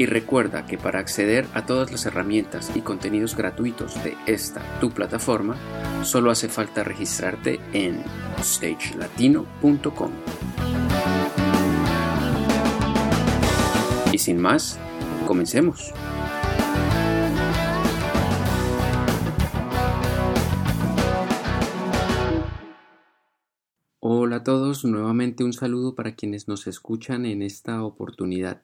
Y recuerda que para acceder a todas las herramientas y contenidos gratuitos de esta tu plataforma, solo hace falta registrarte en stagelatino.com. Y sin más, comencemos. Hola a todos, nuevamente un saludo para quienes nos escuchan en esta oportunidad.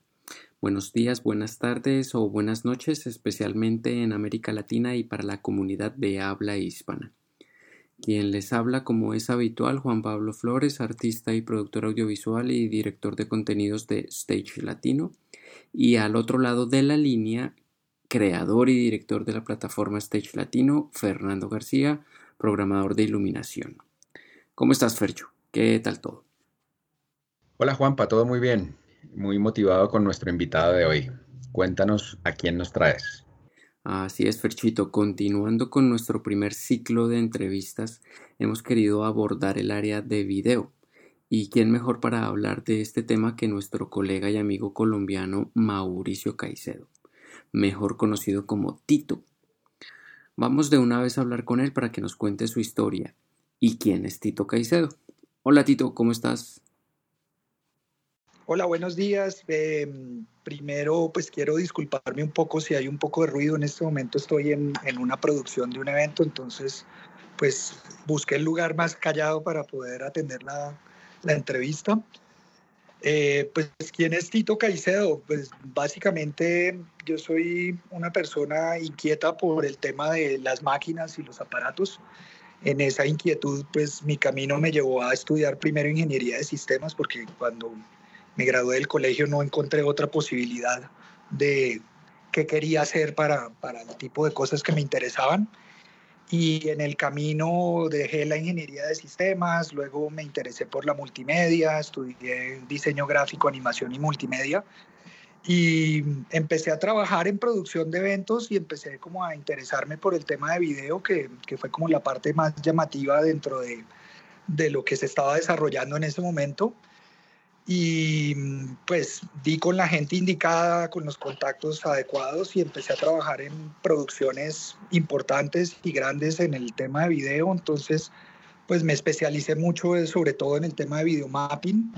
Buenos días, buenas tardes o buenas noches, especialmente en América Latina y para la comunidad de habla hispana. Quien les habla, como es habitual, Juan Pablo Flores, artista y productor audiovisual y director de contenidos de Stage Latino. Y al otro lado de la línea, creador y director de la plataforma Stage Latino, Fernando García, programador de iluminación. ¿Cómo estás, Fercho? ¿Qué tal todo? Hola, Juanpa, todo muy bien muy motivado con nuestro invitado de hoy. Cuéntanos a quién nos traes. Así es, Ferchito. Continuando con nuestro primer ciclo de entrevistas, hemos querido abordar el área de video. ¿Y quién mejor para hablar de este tema que nuestro colega y amigo colombiano Mauricio Caicedo, mejor conocido como Tito? Vamos de una vez a hablar con él para que nos cuente su historia. ¿Y quién es Tito Caicedo? Hola Tito, ¿cómo estás? Hola, buenos días. Em, primero, pues quiero disculparme un poco si hay un poco de ruido. En este momento estoy en, una producción de un evento, entonces, pues busqué el lugar más callado para poder atender la, entrevista. Eh, pues, ¿quién es Tito Caicedo? Pues básicamente yo soy una persona inquieta por el tema de las máquinas y los aparatos. En esa inquietud, pues mi camino me llevó a estudiar primero ingeniería de sistemas, porque cuando me gradué del colegio, no encontré otra posibilidad de qué quería hacer para, para el tipo de cosas que me interesaban. Y en el camino dejé la ingeniería de sistemas, luego me interesé por la multimedia, estudié diseño gráfico, animación y multimedia. Y empecé a trabajar en producción de eventos y empecé como a interesarme por el tema de video, que, que fue como la parte más llamativa dentro de, de lo que se estaba desarrollando en ese momento y pues di con la gente indicada, con los contactos adecuados y empecé a trabajar en producciones importantes y grandes en el tema de video. Entonces, pues me especialicé mucho eh, sobre todo en el tema de video mapping,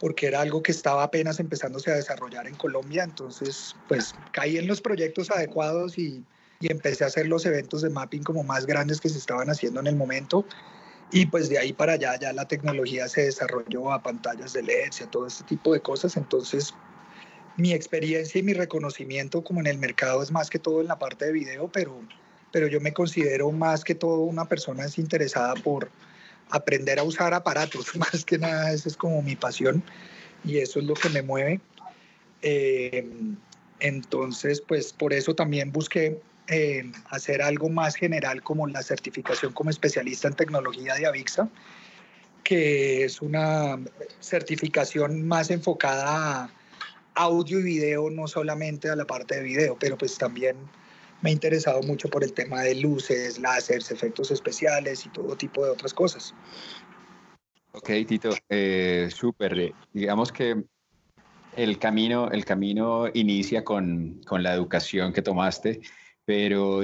porque era algo que estaba apenas empezándose a desarrollar en Colombia. Entonces, pues caí en los proyectos adecuados y, y empecé a hacer los eventos de mapping como más grandes que se estaban haciendo en el momento y pues de ahí para allá ya la tecnología se desarrolló a pantallas de LED y a todo este tipo de cosas. Entonces, mi experiencia y mi reconocimiento como en el mercado es más que todo en la parte de video, pero, pero yo me considero más que todo una persona interesada por aprender a usar aparatos. Más que nada, esa es como mi pasión y eso es lo que me mueve. Eh, entonces, pues por eso también busqué eh, hacer algo más general como la certificación como especialista en tecnología de AVIXA, que es una certificación más enfocada a audio y video, no solamente a la parte de video, pero pues también me ha interesado mucho por el tema de luces, láseres, efectos especiales y todo tipo de otras cosas. Ok, Tito, eh, súper. Digamos que el camino, el camino inicia con, con la educación que tomaste pero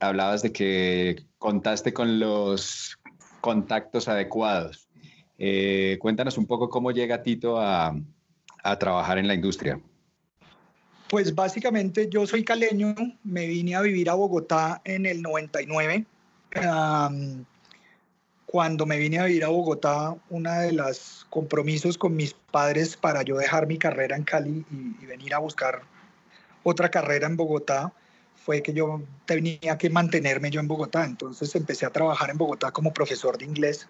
hablabas de que contaste con los contactos adecuados. Eh, cuéntanos un poco cómo llega Tito a, trabajar en la industria. Pues básicamente yo soy caleño, me vine a vivir a Bogotá en el 99. cuando me vine a vivir a Bogotá, uno de los compromisos con mis padres para yo dejar mi carrera en Cali y, venir a buscar otra carrera en Bogotá fue que yo tenía que mantenerme yo en Bogotá. Entonces empecé a trabajar en Bogotá como profesor de inglés.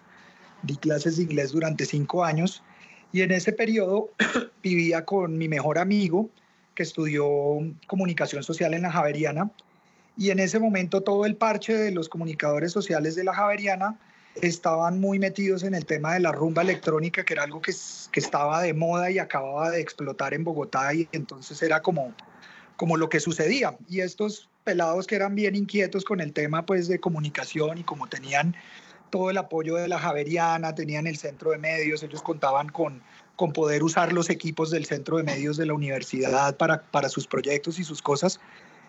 Di clases de inglés durante cinco años y en ese periodo vivía con mi mejor amigo que estudió comunicación social en la Javeriana y en ese momento todo el parche de los comunicadores sociales de la Javeriana estaban muy metidos en el tema de la rumba electrónica, que era algo que, que estaba de moda y acababa de explotar en Bogotá y entonces era como, como lo que sucedía. Y estos pelados que eran bien inquietos con el tema pues de comunicación y como tenían todo el apoyo de la Javeriana, tenían el centro de medios, ellos contaban con, con poder usar los equipos del centro de medios de la universidad para, para sus proyectos y sus cosas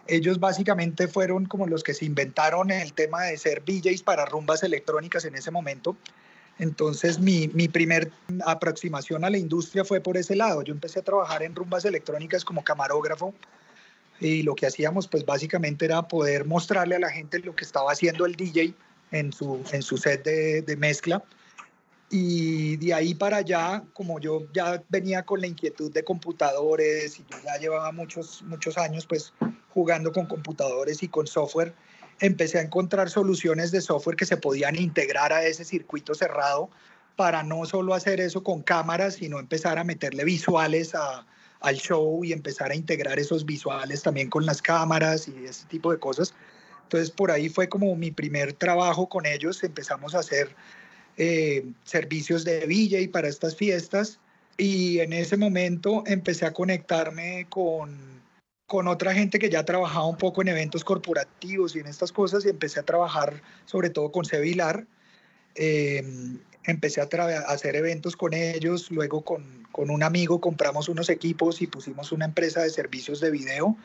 ellos básicamente fueron como los que se inventaron el tema de ser DJs para rumbas electrónicas en ese momento. Entonces mi, mi primer aproximación a la industria fue por ese lado. Yo empecé a trabajar en rumbas electrónicas como camarógrafo y lo que hacíamos pues básicamente era poder mostrarle a la gente lo que estaba haciendo el DJ en su, en su set de, de mezcla. Y de ahí para allá, como yo ya venía con la inquietud de computadores y yo ya llevaba muchos, muchos años pues jugando con computadores y con software, empecé a encontrar soluciones de software que se podían integrar a ese circuito cerrado para no solo hacer eso con cámaras, sino empezar a meterle visuales a, al show y empezar a integrar esos visuales también con las cámaras y ese tipo de cosas. Entonces por ahí fue como mi primer trabajo con ellos, empezamos a hacer eh, servicios de y para estas fiestas y en ese momento empecé a conectarme con, con otra gente que ya trabajaba un poco en eventos corporativos y en estas cosas y empecé a trabajar sobre todo con Sevilar. Eh, empecé a, hacer eventos con ellos, luego con, con, un amigo compramos unos equipos y pusimos una empresa de servicios de video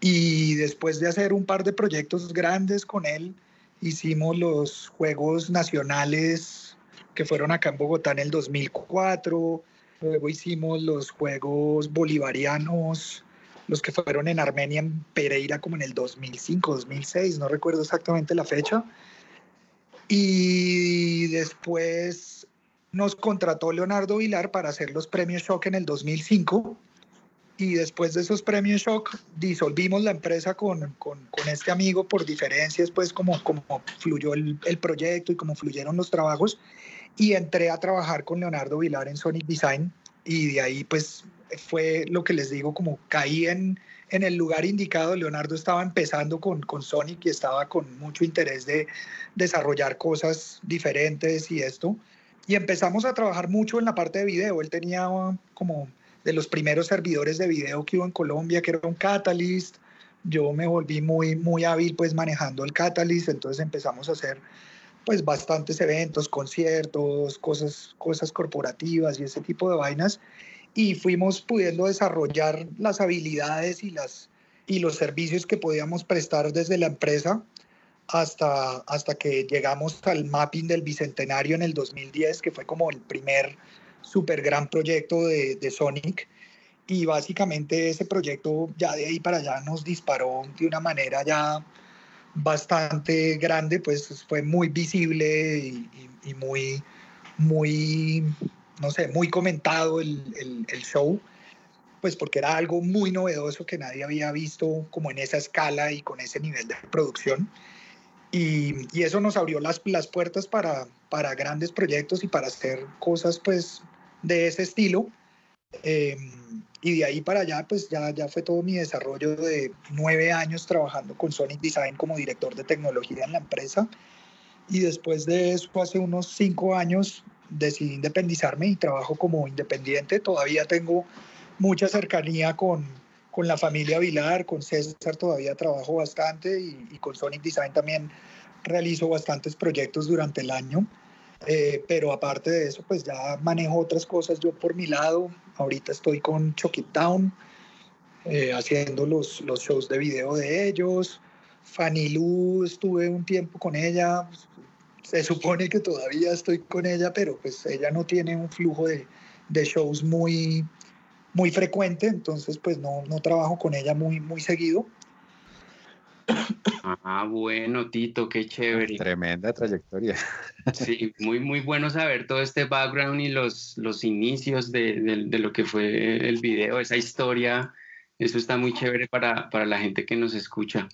y después de hacer un par de proyectos grandes con él, hicimos los Juegos Nacionales que fueron acá en Bogotá en el 2004, luego hicimos los Juegos Bolivarianos, los que fueron en Armenia, en Pereira, como en el 2005, 2006, no recuerdo exactamente la fecha. Y después nos contrató Leonardo Vilar para hacer los premios Shock en el 2005 y después de esos premios Shock disolvimos la empresa con, con, con este amigo por diferencias, pues como, como fluyó el, el, proyecto y como fluyeron los trabajos. Y entré a trabajar con Leonardo Vilar en Sonic Design. Y de ahí pues fue lo que les digo, como caí en, en el lugar indicado, Leonardo estaba empezando con, con Sonic y estaba con mucho interés de desarrollar cosas diferentes y esto. Y empezamos a trabajar mucho en la parte de video. Él tenía como de los primeros servidores de video que hubo en Colombia, que era un Catalyst. Yo me volví muy, muy hábil pues manejando el Catalyst, entonces empezamos a hacer pues bastantes eventos, conciertos, cosas, cosas corporativas y ese tipo de vainas. Y fuimos pudiendo desarrollar las habilidades y, las, y los servicios que podíamos prestar desde la empresa hasta, hasta que llegamos al mapping del Bicentenario en el 2010, que fue como el primer súper gran proyecto de, de Sonic. Y básicamente ese proyecto ya de ahí para allá nos disparó de una manera ya bastante grande, pues fue muy visible y, y, muy, muy, no sé, muy comentado el, el, show, pues porque era algo muy novedoso que nadie había visto como en esa escala y con ese nivel de producción. Y, y eso nos abrió las, las puertas para, para grandes proyectos y para hacer cosas pues de ese estilo. Eh, y de ahí para allá, pues ya, ya fue todo mi desarrollo de nueve años trabajando con Sonic Design como director de tecnología en la empresa. Y después de eso, hace unos cinco años, decidí independizarme y trabajo como independiente. Todavía tengo mucha cercanía con, con la familia Vilar, con César todavía trabajo bastante y, y con Sonic Design también realizo bastantes proyectos durante el año. Eh, pero aparte de eso, pues ya manejo otras cosas yo por mi lado. Ahorita estoy con Chuck It Down, eh, haciendo los, los shows de video de ellos. Fanny Lu, estuve un tiempo con ella. Se supone que todavía estoy con ella, pero pues ella no tiene un flujo de, de shows muy, muy frecuente, entonces pues no, no trabajo con ella muy, muy seguido. Ah, bueno, Tito, qué chévere. Tremenda trayectoria. Sí, muy, muy bueno saber todo este background y los, los inicios de, lo que fue el video, esa historia. Eso está muy chévere para, la gente que nos escucha.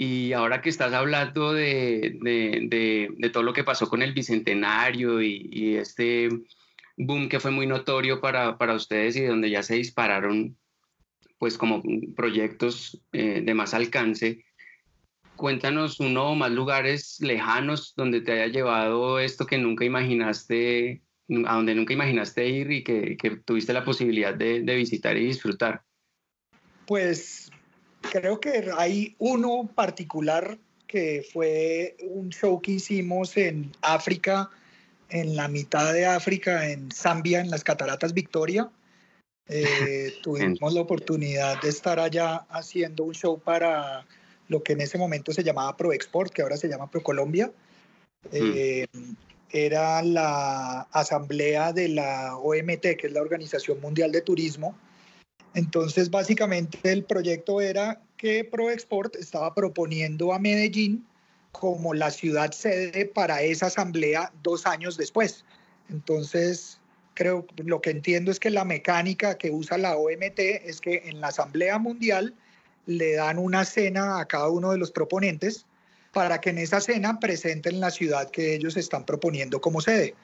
Y ahora que estás hablando de, todo lo que pasó con el Bicentenario y, este boom que fue muy notorio para, ustedes y donde ya se dispararon pues como proyectos eh, de más alcance, cuéntanos uno o más lugares lejanos donde te haya llevado esto que nunca imaginaste, a donde nunca imaginaste ir y que, tuviste la posibilidad de, visitar y disfrutar. Pues creo que hay uno particular que fue un show que hicimos en África, en la mitad de África, en Zambia, en las Cataratas Victoria. Eh, tuvimos la oportunidad de estar allá haciendo un show para lo que en ese momento se llamaba ProExport, que ahora se llama ProColombia. Hmm. Eh, era la asamblea de la OMT, que es la Organización Mundial de Turismo. Entonces, básicamente el proyecto era que ProExport estaba proponiendo a Medellín como la ciudad sede para esa asamblea dos años después. Entonces, creo, lo que entiendo es que la mecánica que usa la OMT es que en la Asamblea Mundial le dan una cena a cada uno de los proponentes para que en esa cena presenten la ciudad que ellos están proponiendo como sede.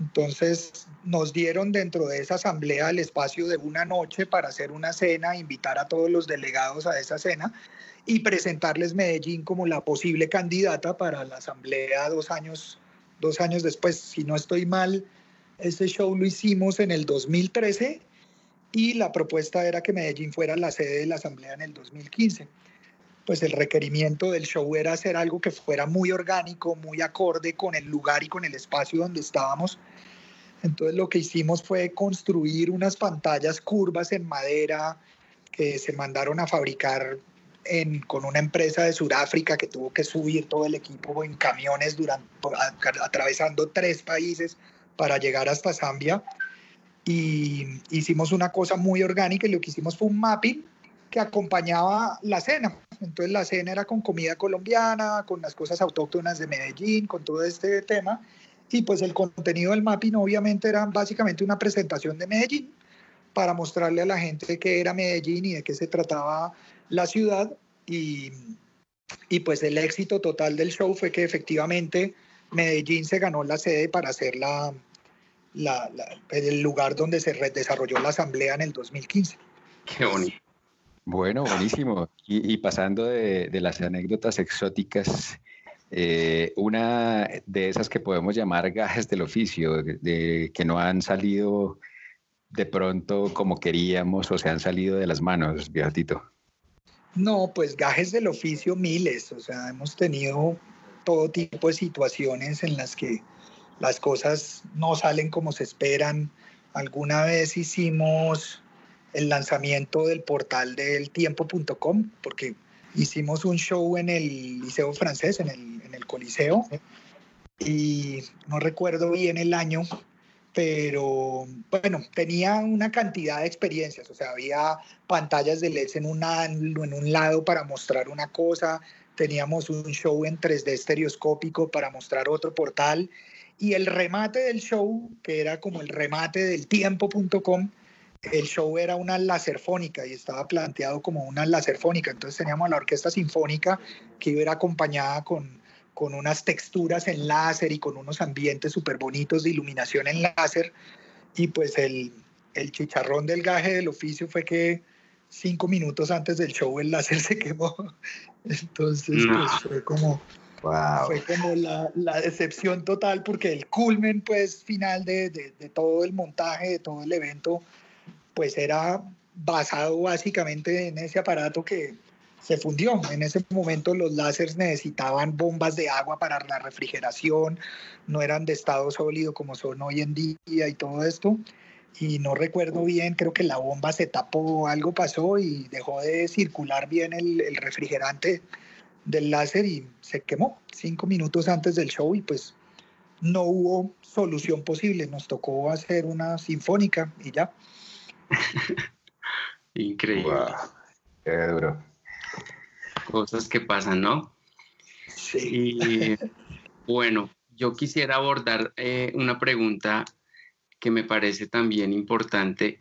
Entonces nos dieron dentro de esa asamblea el espacio de una noche para hacer una cena, invitar a todos los delegados a esa cena y presentarles Medellín como la posible candidata para la asamblea dos años, dos años después. Si no estoy mal, este show lo hicimos en el 2013 y la propuesta era que Medellín fuera la sede de la Asamblea en el 2015. Pues el requerimiento del show era hacer algo que fuera muy orgánico, muy acorde con el lugar y con el espacio donde estábamos. Entonces lo que hicimos fue construir unas pantallas curvas en madera que se mandaron a fabricar con una empresa de Sudáfrica que tuvo que subir todo el equipo en camiones durante, atravesando tres países para llegar hasta Zambia y hicimos una cosa muy orgánica y lo que hicimos fue un mapping que acompañaba la cena. Entonces la cena era con comida colombiana, con las cosas autóctonas de Medellín, con todo este tema. Y pues el contenido del mapping obviamente era básicamente una presentación de Medellín para mostrarle a la gente qué era Medellín y de qué se trataba la ciudad. Y, y pues el éxito total del show fue que efectivamente Medellín se ganó la sede para hacer la, el lugar donde se desarrolló la asamblea en el 2015. Qué bonito. Bueno, buenísimo. Y, pasando de, las anécdotas exóticas, eh, una de esas que podemos llamar gajes del oficio, de, que no han salido de pronto como queríamos o se han salido de las manos, Beatito. No, pues gajes del oficio miles, o sea, hemos tenido todo tipo de situaciones en las que las cosas no salen como se esperan. Alguna vez hicimos el lanzamiento del portal del tiempo.com, porque hicimos un show en el Liceo Francés, en el, en el Coliseo, y no recuerdo bien el año, pero bueno, tenía una cantidad de experiencias, o sea, había pantallas de LEDs en un, en un lado para mostrar una cosa, teníamos un show en 3D estereoscópico para mostrar otro portal y el remate del show, que era como el remate del tiempo.com, el show era una laserfónica y estaba planteado como una laserfónica. Entonces teníamos la orquesta sinfónica que iba a ir acompañada con, con unas texturas en láser y con unos ambientes súper bonitos de iluminación en láser. Y pues el, el chicharrón del gaje del oficio fue que cinco minutos antes del show el láser se quemó. Entonces pues fue como fue como la, la, decepción total porque el culmen pues final de, de, de, todo el montaje, de todo el evento, pues era basado básicamente en ese aparato que se fundió. En ese momento los láseres necesitaban bombas de agua para la refrigeración, no eran de estado sólido como son hoy en día y todo esto. Y no recuerdo bien, creo que la bomba se tapó, algo pasó y dejó de circular bien el, el refrigerante del láser y se quemó cinco minutos antes del show y pues no hubo solución posible. Nos tocó hacer una sinfónica y ya. Increíble. Qué duro. cosas que pasan, ¿no? Sí. Y bueno, yo quisiera abordar eh, una pregunta que me parece también importante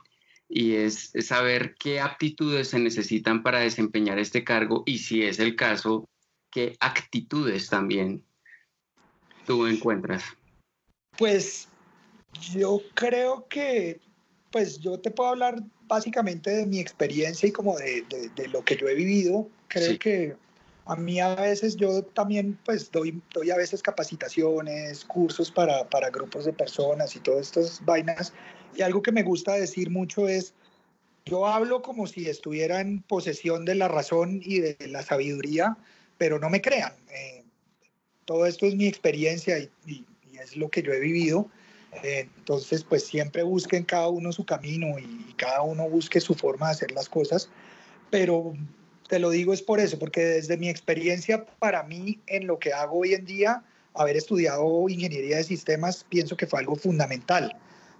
y es saber qué aptitudes se necesitan para desempeñar este cargo y si es el caso, qué actitudes también tú encuentras. Pues yo creo que, pues yo te puedo hablar básicamente de mi experiencia y como de, lo que yo he vivido. Creo que a mí a veces yo también pues doy, doy a veces capacitaciones, cursos para, para grupos de personas y todas estas vainas. Y algo que me gusta decir mucho es, yo hablo como si estuviera en posesión de la razón y de la sabiduría, pero no me crean. Eh, todo esto es mi experiencia y, y, es lo que yo he vivido. Entonces, pues siempre busquen cada uno su camino y, cada uno busque su forma de hacer las cosas. Pero te lo digo es por eso, porque desde mi experiencia, para mí, en lo que hago hoy en día, haber estudiado ingeniería de sistemas, pienso que fue algo fundamental,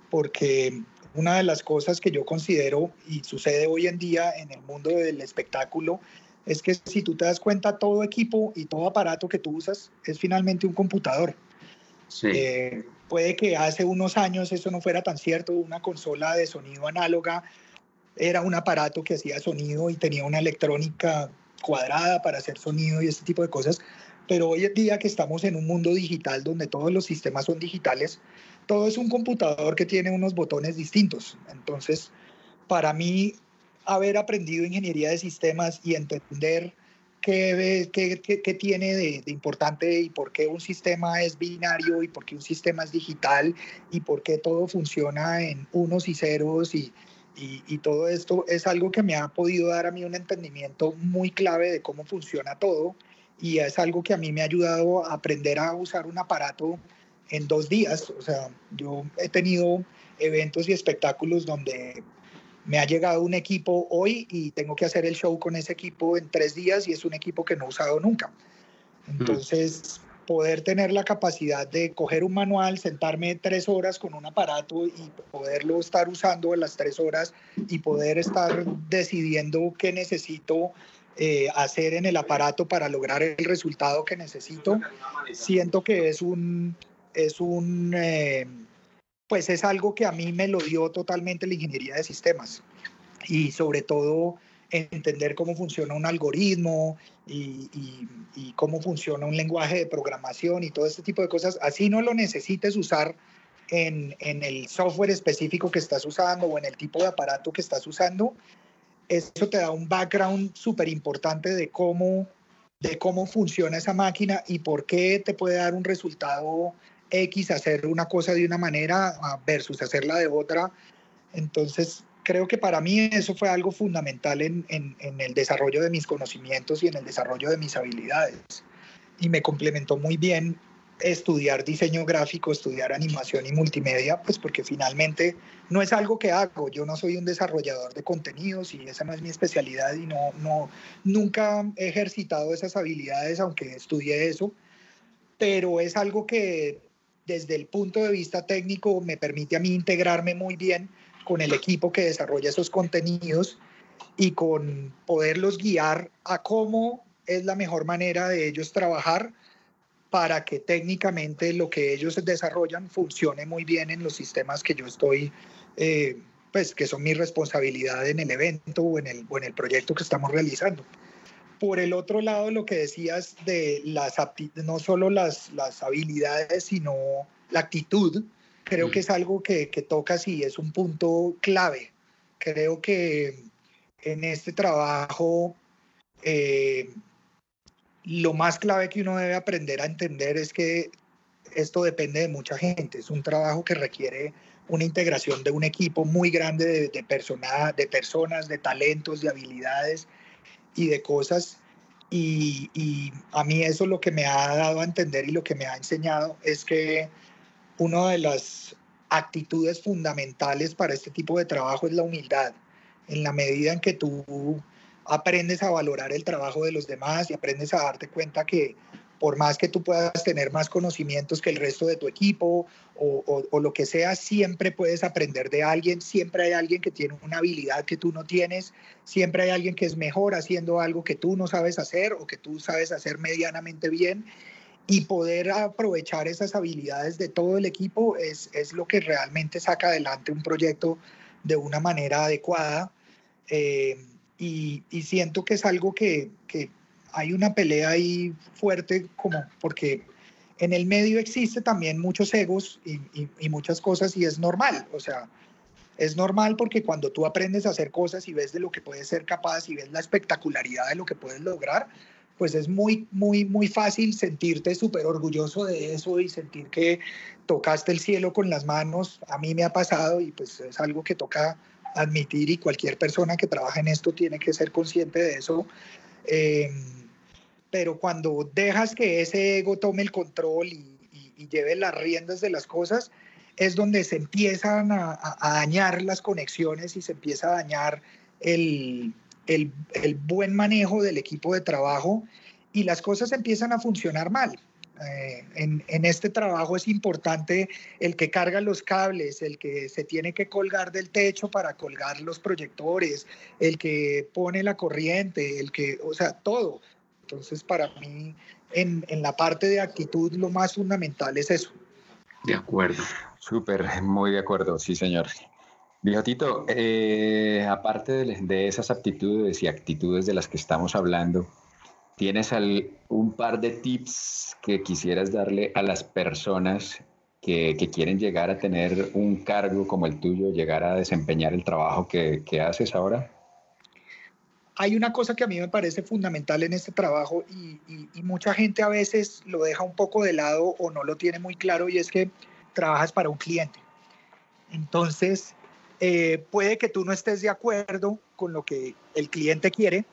porque una de las cosas que yo considero y sucede hoy en día en el mundo del espectáculo es que si tú te das cuenta, todo equipo y todo aparato que tú usas es finalmente un computador. Eh, puede que hace unos años eso no fuera tan cierto, una consola de sonido análoga era un aparato que hacía sonido y tenía una electrónica cuadrada para hacer sonido y este tipo de cosas, pero hoy en día que estamos en un mundo digital donde todos los sistemas son digitales, todo es un computador que tiene unos botones distintos. Entonces, para mí, haber aprendido ingeniería de sistemas y entender qué, qué, qué, tiene de, de, importante y por qué un sistema es binario y por qué un sistema es digital y por qué todo funciona en unos y ceros y, y, y, todo esto es algo que me ha podido dar a mí un entendimiento muy clave de cómo funciona todo y es algo que a mí me ha ayudado a aprender a usar un aparato en dos días. O sea, yo he tenido eventos y espectáculos donde me ha llegado un equipo hoy y tengo que hacer el show con ese equipo en tres días y es un equipo que no he usado nunca. Mm. Entonces, poder tener la capacidad de coger un manual, sentarme tres horas con un aparato y poderlo estar usando en las tres horas y poder estar decidiendo qué necesito eh, hacer en el aparato para lograr el resultado que necesito, siento que es un, es un, eh, pues es algo que a mí me lo dio totalmente la ingeniería de sistemas y sobre todo entender cómo funciona un algoritmo y, cómo funciona un lenguaje de programación y todo este tipo de cosas. Así no lo necesites usar en, en el software específico que estás usando o en el tipo de aparato que estás usando. Eso te da un background súper importante de cómo, de cómo funciona esa máquina y por qué te puede dar un resultado X hacer una cosa de una manera versus hacerla de otra. Entonces, creo que para mí eso fue algo fundamental en, en, en, el desarrollo de mis conocimientos y en el desarrollo de mis habilidades. Y me complementó muy bien estudiar diseño gráfico, estudiar animación y multimedia, pues porque finalmente no es algo que hago. Yo no soy un desarrollador de contenidos y esa no es mi especialidad y no, no, nunca he ejercitado esas habilidades, aunque estudié eso, pero es algo que desde el punto de vista técnico me permite a mí integrarme muy bien con el equipo que desarrolla esos contenidos y con poderlos guiar a cómo es la mejor manera de ellos trabajar para que técnicamente lo que ellos desarrollan funcione muy bien en los sistemas que yo estoy, eh, pues que son mi responsabilidad en el evento o en el, o en el proyecto que estamos realizando. Por el otro lado, lo que decías de las no solo las, las habilidades, sino la actitud, creo que mm. es algo que, que tocas y es un punto clave. Creo que en este trabajo eh, lo más clave que uno debe aprender a entender es que esto depende de mucha gente. Es un trabajo que requiere una integración de un equipo muy grande de, de, persona, de personas, de talentos, de habilidades y de cosas. Y, a mí eso lo que me ha dado a entender y lo que me ha enseñado es que una de las actitudes fundamentales para este tipo de trabajo es la humildad. En la medida en que tú aprendes a valorar el trabajo de los demás y aprendes a darte cuenta que por más que tú puedas tener más conocimientos que el resto de tu equipo o, lo que sea, siempre puedes aprender de alguien, siempre hay alguien que tiene una habilidad que tú no tienes, siempre hay alguien que es mejor haciendo algo que tú no sabes hacer o que tú sabes hacer medianamente bien y poder aprovechar esas habilidades de todo el equipo es, es lo que realmente saca adelante un proyecto de una manera adecuada. Eh, y, y, siento que es algo que, hay una pelea ahí fuerte, como porque en el medio existe también muchos egos y, y, y, muchas cosas y es normal, o sea, es normal porque cuando tú aprendes a hacer cosas y ves de lo que puedes ser capaz y ves la espectacularidad de lo que puedes lograr, pues es muy, muy, muy fácil sentirte súper orgulloso de eso y sentir que tocaste el cielo con las manos. A mí me ha pasado y pues es algo que toca admitir y cualquier persona que trabaja en esto tiene que ser consciente de eso. Eh, pero cuando dejas que ese ego tome el control y, lleve las riendas de las cosas, es donde se empiezan a, dañar las conexiones y se empieza a dañar el, buen manejo del equipo de trabajo y las cosas empiezan a funcionar mal. Eh, en, en, este trabajo es importante el que carga los cables, el que se tiene que colgar del techo para colgar los proyectores, el que pone la corriente, el que, o sea, todo. Entonces, para mí, en, en la parte de actitud, lo más fundamental es eso. De acuerdo. Súper, muy de acuerdo, sí, señor. Viejo Tito, eh, aparte de, de, esas aptitudes y actitudes de las que estamos hablando, ¿tienes al, un par de tips que quisieras darle a las personas que, que, quieren llegar a tener un cargo como el tuyo, llegar a desempeñar el trabajo que, que, haces ahora? Hay una cosa que a mí me parece fundamental en este trabajo y, mucha gente a veces lo deja un poco de lado o no lo tiene muy claro y es que trabajas para un cliente. Entonces, eh, puede que tú no estés de acuerdo con lo que el cliente quiere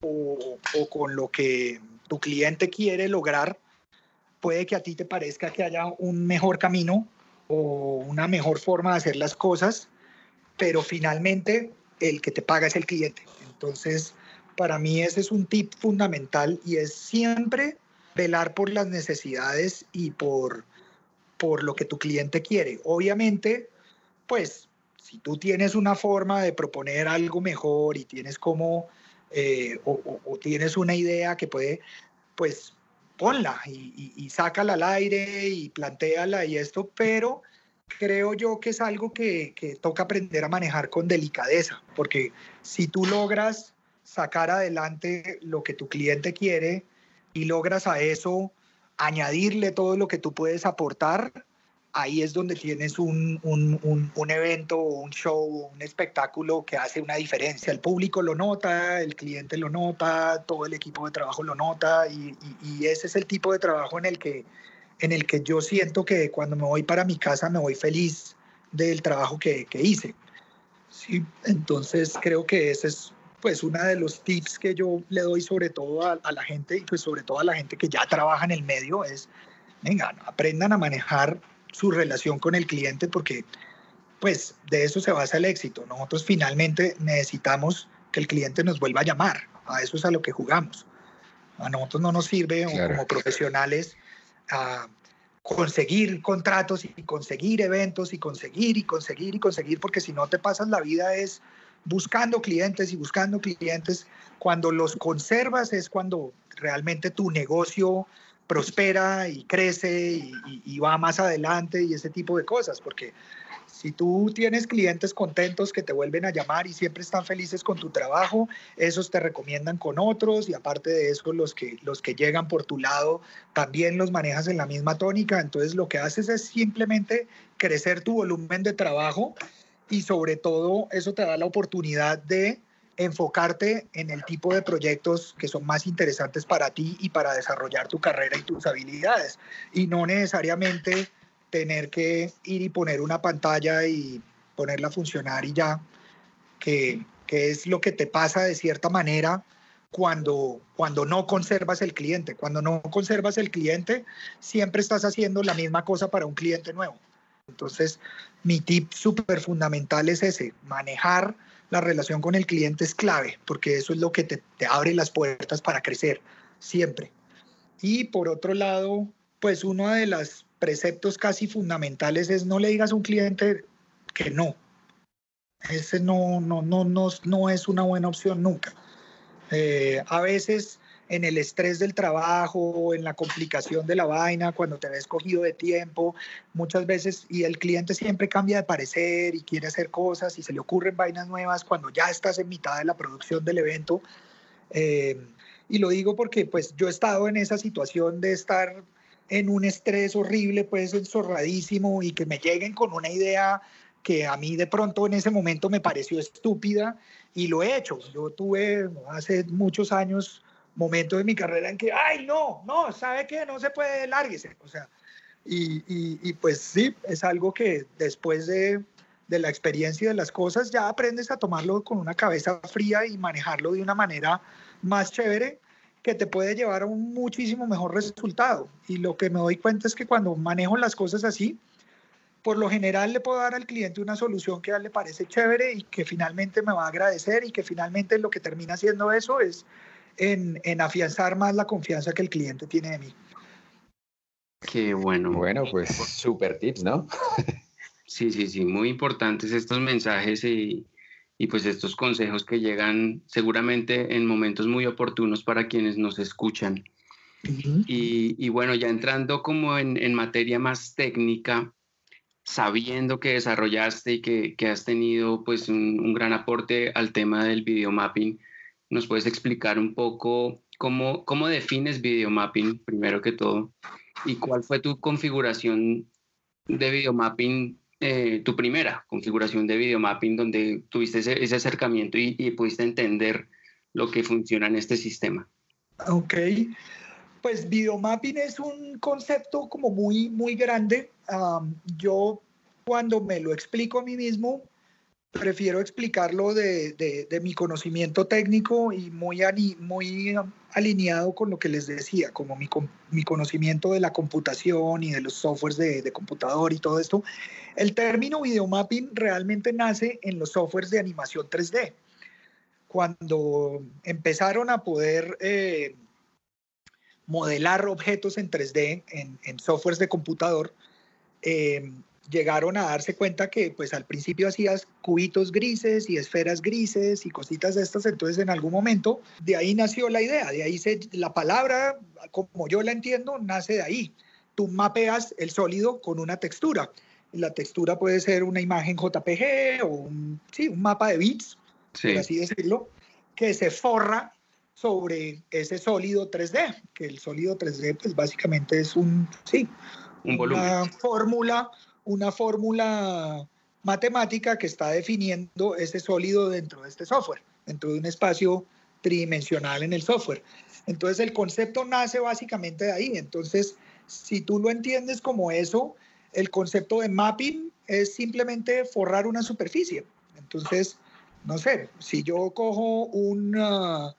o, o, con lo que tu cliente quiere lograr. Puede que a ti te parezca que haya un mejor camino o una mejor forma de hacer las cosas, pero finalmente el que te paga es el cliente. Entonces, para mí ese es un tip fundamental y es siempre velar por las necesidades y por, por lo que tu cliente quiere. Obviamente, pues si tú tienes una forma de proponer algo mejor y tienes como, eh, o, tienes una idea que puede, pues ponla y, y, y, sácala al aire y planteala y esto, pero creo yo que es algo que, que toca aprender a manejar con delicadeza, porque si tú logras sacar adelante lo que tu cliente quiere y logras a eso añadirle todo lo que tú puedes aportar, ahí es donde tienes un, un, un, evento, un show, un espectáculo que hace una diferencia. El público lo nota, el cliente lo nota, todo el equipo de trabajo lo nota y, ese es el tipo de trabajo en el, que, en el que yo siento que cuando me voy para mi casa me voy feliz del trabajo que, que hice. Sí, entonces creo que ese es pues uno de los tips que yo le doy sobre todo a, a la gente y pues sobre todo a la gente que ya trabaja en el medio es, venga, aprendan a manejar su relación con el cliente porque pues de eso se basa el éxito. Nosotros finalmente necesitamos que el cliente nos vuelva a llamar. A eso es a lo que jugamos. A nosotros no nos sirve claro. como profesionales a conseguir contratos y conseguir eventos y conseguir y conseguir y conseguir, porque si no te pasas la vida es buscando clientes y buscando clientes. Cuando los conservas es cuando realmente tu negocio prospera y crece y, va más adelante y ese tipo de cosas, porque si tú tienes clientes contentos que te vuelven a llamar y siempre están felices con tu trabajo, esos te recomiendan con otros y aparte de eso los que, los que llegan por tu lado también los manejas en la misma tónica, entonces lo que haces es simplemente crecer tu volumen de trabajo y sobre todo eso te da la oportunidad de enfocarte en el tipo de proyectos que son más interesantes para ti y para desarrollar tu carrera y tus habilidades. Y no necesariamente tener que ir y poner una pantalla y ponerla a funcionar y ya, que, que es lo que te pasa de cierta manera cuando, cuando no conservas el cliente. Cuando no conservas el cliente, siempre estás haciendo la misma cosa para un cliente nuevo. Entonces, mi tip súper fundamental es ese, manejar la relación con el cliente es clave, porque eso es lo que te, te abre las puertas para crecer, siempre. Y por otro lado, pues uno de los preceptos casi fundamentales es no le digas a un cliente que no. Ese no, no, no, no, no es una buena opción nunca. Eh, a veces en el estrés del trabajo, en la complicación de la vaina, cuando te ves cogido de tiempo, muchas veces, y el cliente siempre cambia de parecer y quiere hacer cosas y se le ocurren vainas nuevas cuando ya estás en mitad de la producción del evento. Eh, y lo digo porque pues yo he estado en esa situación de estar en un estrés horrible, pues enzorradísimo y que me lleguen con una idea que a mí de pronto en ese momento me pareció estúpida y lo he hecho. Yo tuve hace muchos años momentos de mi carrera en que, ay, no, no, ¿sabe qué? No se puede, lárguese. O sea, y, y, pues sí, es algo que después de, de, la experiencia de las cosas ya aprendes a tomarlo con una cabeza fría y manejarlo de una manera más chévere que te puede llevar a un muchísimo mejor resultado. Y lo que me doy cuenta es que cuando manejo las cosas así, por lo general le puedo dar al cliente una solución que a él le parece chévere y que finalmente me va a agradecer y que finalmente lo que termina haciendo eso es en, en afianzar más la confianza que el cliente tiene de mí. Qué bueno. Bueno, pues súper tips, ¿no? sí, sí, sí, muy importantes estos mensajes y, y, pues estos consejos que llegan seguramente en momentos muy oportunos para quienes nos escuchan. y, y, bueno, ya entrando como en, en materia más técnica, sabiendo que desarrollaste y que, que has tenido pues un, un, gran aporte al tema del videomapping, ¿Nos puedes explicar un poco cómo, cómo defines videomapping, primero que todo? ¿Y cuál fue tu configuración de videomapping, eh, tu primera configuración de videomapping, donde tuviste ese, ese acercamiento y, y, pudiste entender lo que funciona en este sistema? Ok, pues videomapping es un concepto como muy, muy grande. Yo cuando me lo explico a mí mismo, prefiero explicarlo de, de, mi conocimiento técnico y muy, muy alineado con lo que les decía, como mi, mi conocimiento de la computación y de los softwares de, de, computador y todo esto. El término videomapping realmente nace en los softwares de animación 3D. Cuando empezaron a poder eh, modelar objetos en 3D en, en softwares de computador, eh, llegaron a darse cuenta que pues al principio hacías cubitos grises y esferas grises y cositas de estas, entonces en algún momento de ahí nació la idea, de ahí se, la palabra, como yo la entiendo, nace de ahí. Tú mapeas el sólido con una textura. La textura puede ser una imagen JPG o un, sí, un mapa de bits, por así decirlo, que se forra sobre ese sólido 3D, que el sólido 3D pues básicamente es un, sí, un una fórmula una fórmula matemática que está definiendo ese sólido dentro de este software, dentro de un espacio tridimensional en el software. Entonces el concepto nace básicamente de ahí. Entonces, si tú lo entiendes como eso, el concepto de mapping es simplemente forrar una superficie. Entonces, no sé, si yo cojo un, uh,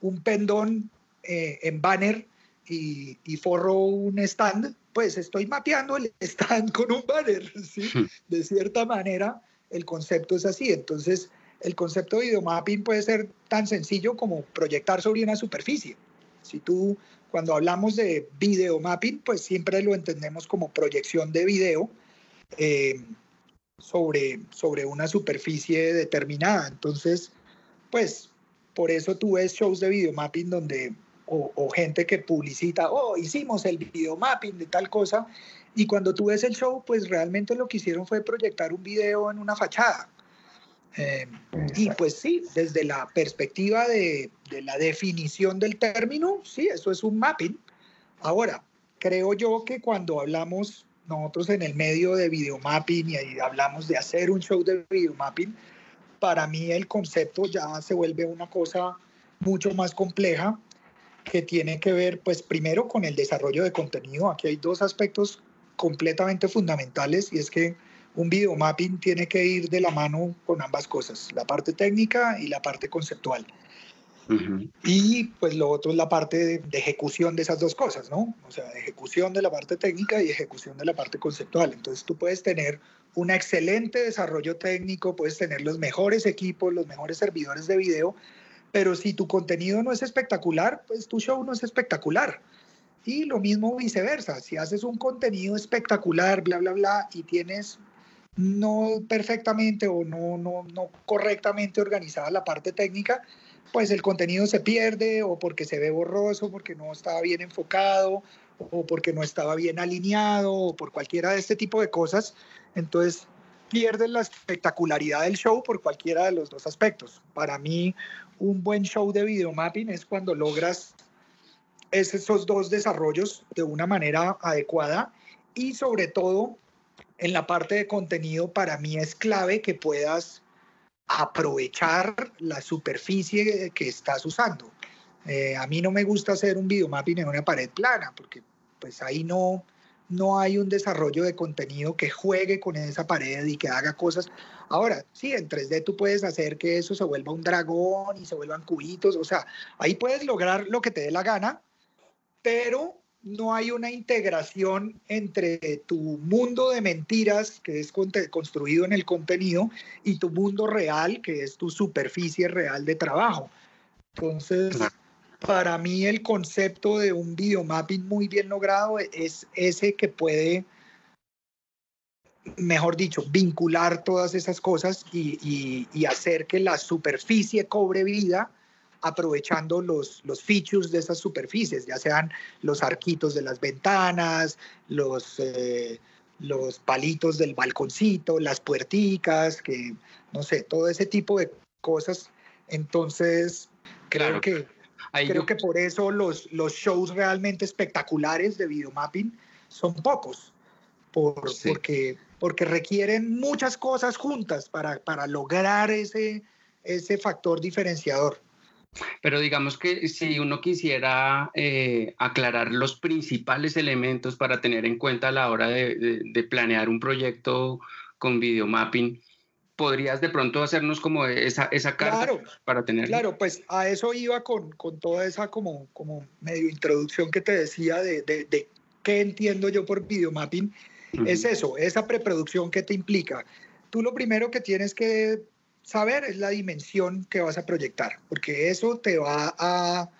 un pendón eh, en banner y, y forro un stand, pues estoy mapeando el stand con un banner, ¿sí? Hmm. De cierta manera, el concepto es así. Entonces, el concepto de videomapping puede ser tan sencillo como proyectar sobre una superficie. Si tú, cuando hablamos de videomapping, pues siempre lo entendemos como proyección de video eh, sobre, sobre una superficie determinada. Entonces, pues por eso tú ves shows de videomapping donde o, gente que publicita, oh, hicimos el video mapping de tal cosa, y cuando tú ves el show, pues realmente lo que hicieron fue proyectar un video en una fachada. Eh, y pues sí, desde la perspectiva de, de, la definición del término, sí, eso es un mapping. Ahora, creo yo que cuando hablamos nosotros en el medio de videomapping y hablamos de hacer un show de videomapping, para mí el concepto ya se vuelve una cosa mucho más compleja que tiene que ver, pues primero con el desarrollo de contenido. Aquí hay dos aspectos completamente fundamentales y es que un video mapping tiene que ir de la mano con ambas cosas, la parte técnica y la parte conceptual. Uh -huh. Y pues lo otro es la parte de, de, ejecución de esas dos cosas, ¿no? O sea, ejecución de la parte técnica y ejecución de la parte conceptual. Entonces tú puedes tener un excelente desarrollo técnico, puedes tener los mejores equipos, los mejores servidores de video, pero si tu contenido no es espectacular, pues tu show no es espectacular. Y lo mismo viceversa, si haces un contenido espectacular, bla, bla, bla, y tienes no perfectamente o no, no, no correctamente organizada la parte técnica, pues el contenido se pierde o porque se ve borroso, porque no estaba bien enfocado o porque no estaba bien alineado o por cualquiera de este tipo de cosas. Entonces pierdes la espectacularidad del show por cualquiera de los dos aspectos. Para mí, un buen show de videomapping es cuando logras esos dos desarrollos de una manera adecuada y sobre todo en la parte de contenido para mí es clave que puedas aprovechar la superficie que estás usando. Eh, a mí no me gusta hacer un videomapping en una pared plana porque pues ahí no, no hay un desarrollo de contenido que juegue con esa pared y que haga cosas. Ahora, sí, en 3D tú puedes hacer que eso se vuelva un dragón y se vuelvan cubitos, o sea, ahí puedes lograr lo que te dé la gana, pero no hay una integración entre tu mundo de mentiras, que es construido en el contenido, y tu mundo real, que es tu superficie real de trabajo. Entonces, para mí el concepto de un videomapping muy bien logrado es ese que puede, mejor dicho, vincular todas esas cosas y, y hacer que la superficie cobre vida aprovechando los, los features de esas superficies, ya sean los arquitos de las ventanas, los, eh, los palitos del balconcito, las puerticas, que no sé, todo ese tipo de cosas. Entonces, creo que creo que por eso los, los shows realmente espectaculares de videomapping son pocos, por, porque, porque requieren muchas cosas juntas para, para lograr ese, ese factor diferenciador. Pero digamos que si uno quisiera eh, aclarar los principales elementos para tener en cuenta a la hora de, planear un proyecto con videomapping, ¿podrías de pronto hacernos como esa, esa carta para tener? Claro, pues a eso iba con, con, toda esa como, como medio introducción que te decía de, de, qué entiendo yo por videomapping. Es eso, esa preproducción que te implica. Tú lo primero que tienes que saber es la dimensión que vas a proyectar, porque eso te va a,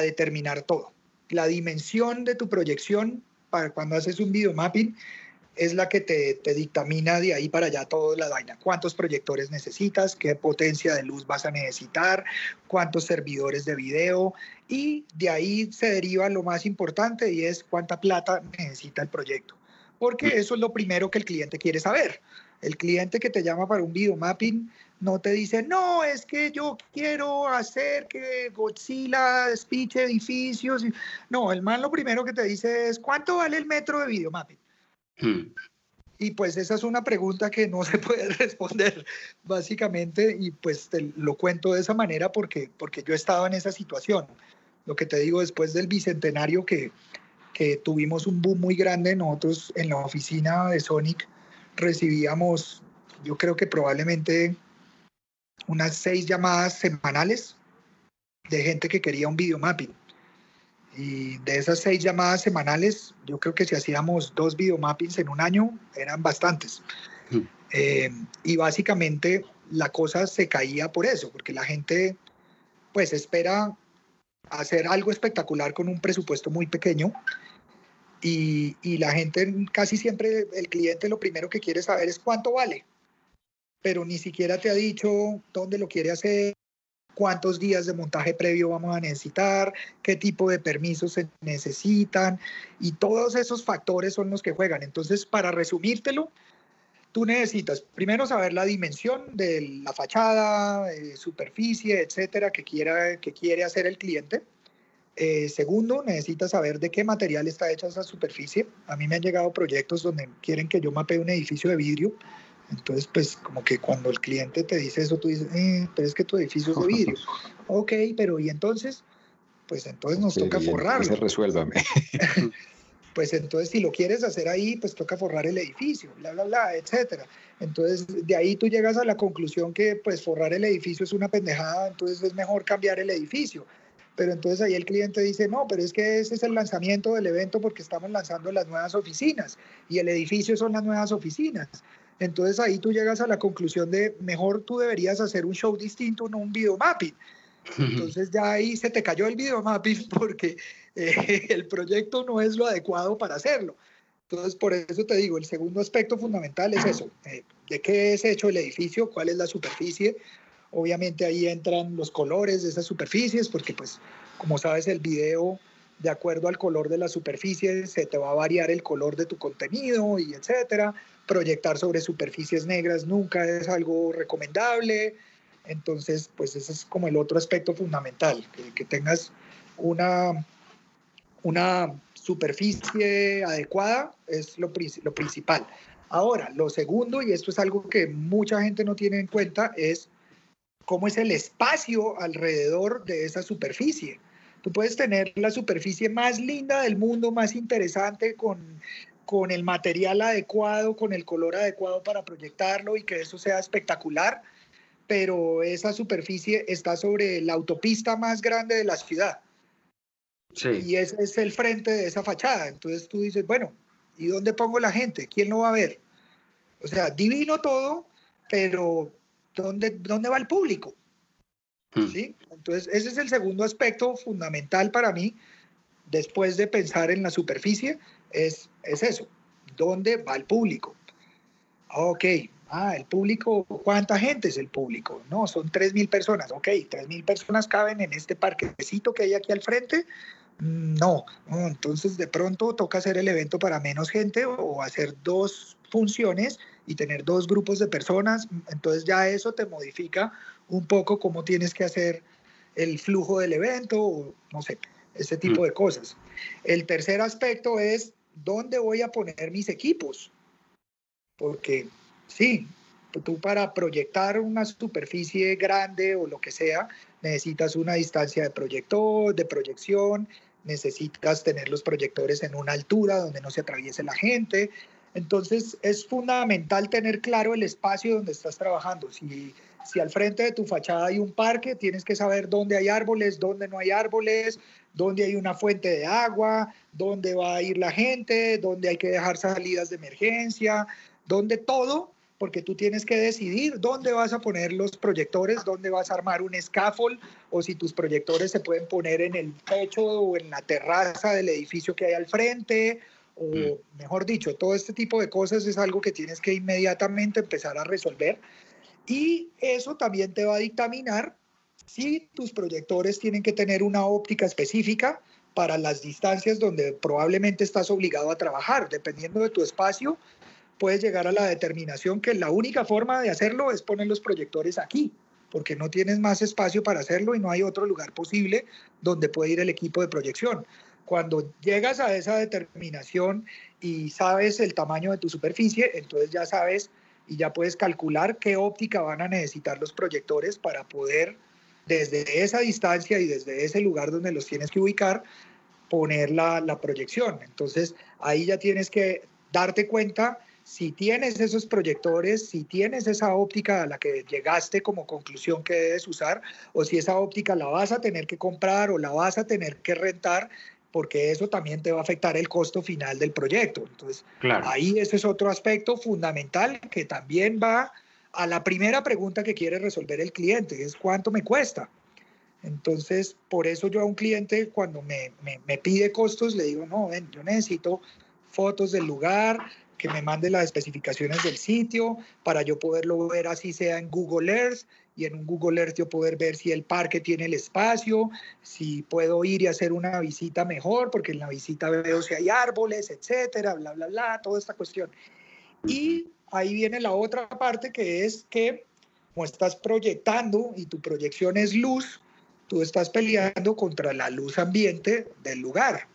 determinar todo. La dimensión de tu proyección para cuando haces un video mapping es la que te, dictamina de ahí para allá toda la vaina. ¿Cuántos proyectores necesitas? ¿Qué potencia de luz vas a necesitar? ¿Cuántos servidores de video? Y de ahí se deriva lo más importante y es cuánta plata necesita el proyecto. Porque mm. eso es lo primero que el cliente quiere saber. El cliente que te llama para un video mapping no te dice, no, es que yo quiero hacer que Godzilla despiche edificios. No, el man lo primero que te dice es, ¿cuánto vale el metro de videomapping? Hmm. Y pues esa es una pregunta que no se puede responder básicamente y pues te lo cuento de esa manera porque, porque yo estaba en esa situación. Lo que te digo después del bicentenario que, que tuvimos un boom muy grande, nosotros en la oficina de Sonic recibíamos, yo creo que probablemente unas seis llamadas semanales de gente que quería un video mapping. Y de esas seis llamadas semanales, yo creo que si hacíamos dos video mappings en un año, eran bastantes. Hmm. Eh, y básicamente la cosa se caía por eso, porque la gente pues espera hacer algo espectacular con un presupuesto muy pequeño y, y, la gente casi siempre, el cliente lo primero que quiere saber es cuánto vale, pero ni siquiera te ha dicho dónde lo quiere hacer, cuántos días de montaje previo vamos a necesitar, qué tipo de permisos se necesitan y todos esos factores son los que juegan. Entonces, para resumírtelo, tú necesitas primero saber la dimensión de la fachada, eh, superficie, etcétera, que, quiera, que quiere hacer el cliente. Eh, segundo, necesitas saber de qué material está hecha esa superficie. A mí me han llegado proyectos donde quieren que yo mapee un edificio de vidrio. Entonces, pues como que cuando el cliente te dice eso, tú dices, eh, pero es que tu edificio es de vidrio. ok, pero ¿y entonces? Pues entonces nos toca forrarlo. Entonces resuélvame. pues entonces si lo quieres hacer ahí, pues toca forrar el edificio, bla, bla, bla, etcétera. Entonces de ahí tú llegas a la conclusión que pues forrar el edificio es una pendejada, entonces es mejor cambiar el edificio pero entonces ahí el cliente dice, no, pero es que ese es el lanzamiento del evento porque estamos lanzando las nuevas oficinas y el edificio son las nuevas oficinas. Entonces ahí tú llegas a la conclusión de, mejor tú deberías hacer un show distinto, no un video mapping. Entonces ya ahí se te cayó el videomapping porque eh, el proyecto no es lo adecuado para hacerlo. Entonces, por eso te digo, el segundo aspecto fundamental es eso, eh, de qué es hecho el edificio, cuál es la superficie. Obviamente ahí entran los colores de esas superficies, porque pues, como sabes, el video, de acuerdo al color de la superficie, se te va a variar el color de tu contenido y etcétera. Proyectar sobre superficies negras nunca es algo recomendable. Entonces, pues ese es como el otro aspecto fundamental, que, tengas una, una superficie adecuada es lo, lo principal. Ahora, lo segundo, y esto es algo que mucha gente no tiene en cuenta, es cómo es el espacio alrededor de esa superficie. Tú puedes tener la superficie más linda del mundo, más interesante, con, con el material adecuado, con el color adecuado para proyectarlo y que eso sea espectacular, pero esa superficie está sobre la autopista más grande de la ciudad. Sí. Y ese es el frente de esa fachada. Entonces tú dices, bueno, ¿y dónde pongo la gente? ¿Quién lo va a ver? O sea, divino todo, pero ¿dónde, dónde va el público? Hmm. ¿Sí? Entonces, ese es el segundo aspecto fundamental para mí, después de pensar en la superficie, es, es eso, ¿dónde va el público? Ok, Ah, el público, ¿cuánta gente es el público? No, son 3.000 personas. Ok, 3.000 personas caben en este parquecito que hay aquí al frente. Mm, no, entonces de pronto toca hacer el evento para menos gente o hacer dos funciones y tener dos grupos de personas. Entonces ya eso te modifica un poco cómo tienes que hacer el flujo del evento o no sé, ese tipo mm. de cosas. El tercer aspecto es dónde voy a poner mis equipos. Porque Sí, tú para proyectar una superficie grande o lo que sea, necesitas una distancia de proyector, de proyección, necesitas tener los proyectores en una altura donde no se atraviese la gente. Entonces es fundamental tener claro el espacio donde estás trabajando. Si, si al frente de tu fachada hay un parque, tienes que saber dónde hay árboles, dónde no hay árboles, dónde hay una fuente de agua, dónde va a ir la gente, dónde hay que dejar salidas de emergencia, donde todo porque tú tienes que decidir dónde vas a poner los proyectores, dónde vas a armar un scaffold o si tus proyectores se pueden poner en el techo o en la terraza del edificio que hay al frente o mm. mejor dicho, todo este tipo de cosas es algo que tienes que inmediatamente empezar a resolver y eso también te va a dictaminar si tus proyectores tienen que tener una óptica específica para las distancias donde probablemente estás obligado a trabajar, dependiendo de tu espacio puedes llegar a la determinación que la única forma de hacerlo es poner los proyectores aquí, porque no tienes más espacio para hacerlo y no hay otro lugar posible donde puede ir el equipo de proyección. Cuando llegas a esa determinación y sabes el tamaño de tu superficie, entonces ya sabes y ya puedes calcular qué óptica van a necesitar los proyectores para poder desde esa distancia y desde ese lugar donde los tienes que ubicar, poner la, la proyección. Entonces ahí ya tienes que darte cuenta si tienes esos proyectores, si tienes esa óptica a la que llegaste como conclusión que debes usar, o si esa óptica la vas a tener que comprar o la vas a tener que rentar, porque eso también te va a afectar el costo final del proyecto. Entonces, ahí ese es otro aspecto fundamental que también va a la primera pregunta que quiere resolver el cliente, es cuánto me cuesta. Entonces, por eso yo a un cliente cuando me, me, me pide costos, le digo, no, ven, yo necesito fotos del lugar, que me mande las especificaciones del sitio para yo poderlo ver así sea en Google Earth y en un Google Earth yo poder ver si el parque tiene el espacio, si puedo ir y hacer una visita mejor, porque en la visita veo si hay árboles, etcétera, bla, bla, bla, toda esta cuestión. Y ahí viene la otra parte que es que como estás proyectando y tu proyección es luz, tú estás peleando contra la luz ambiente del lugar.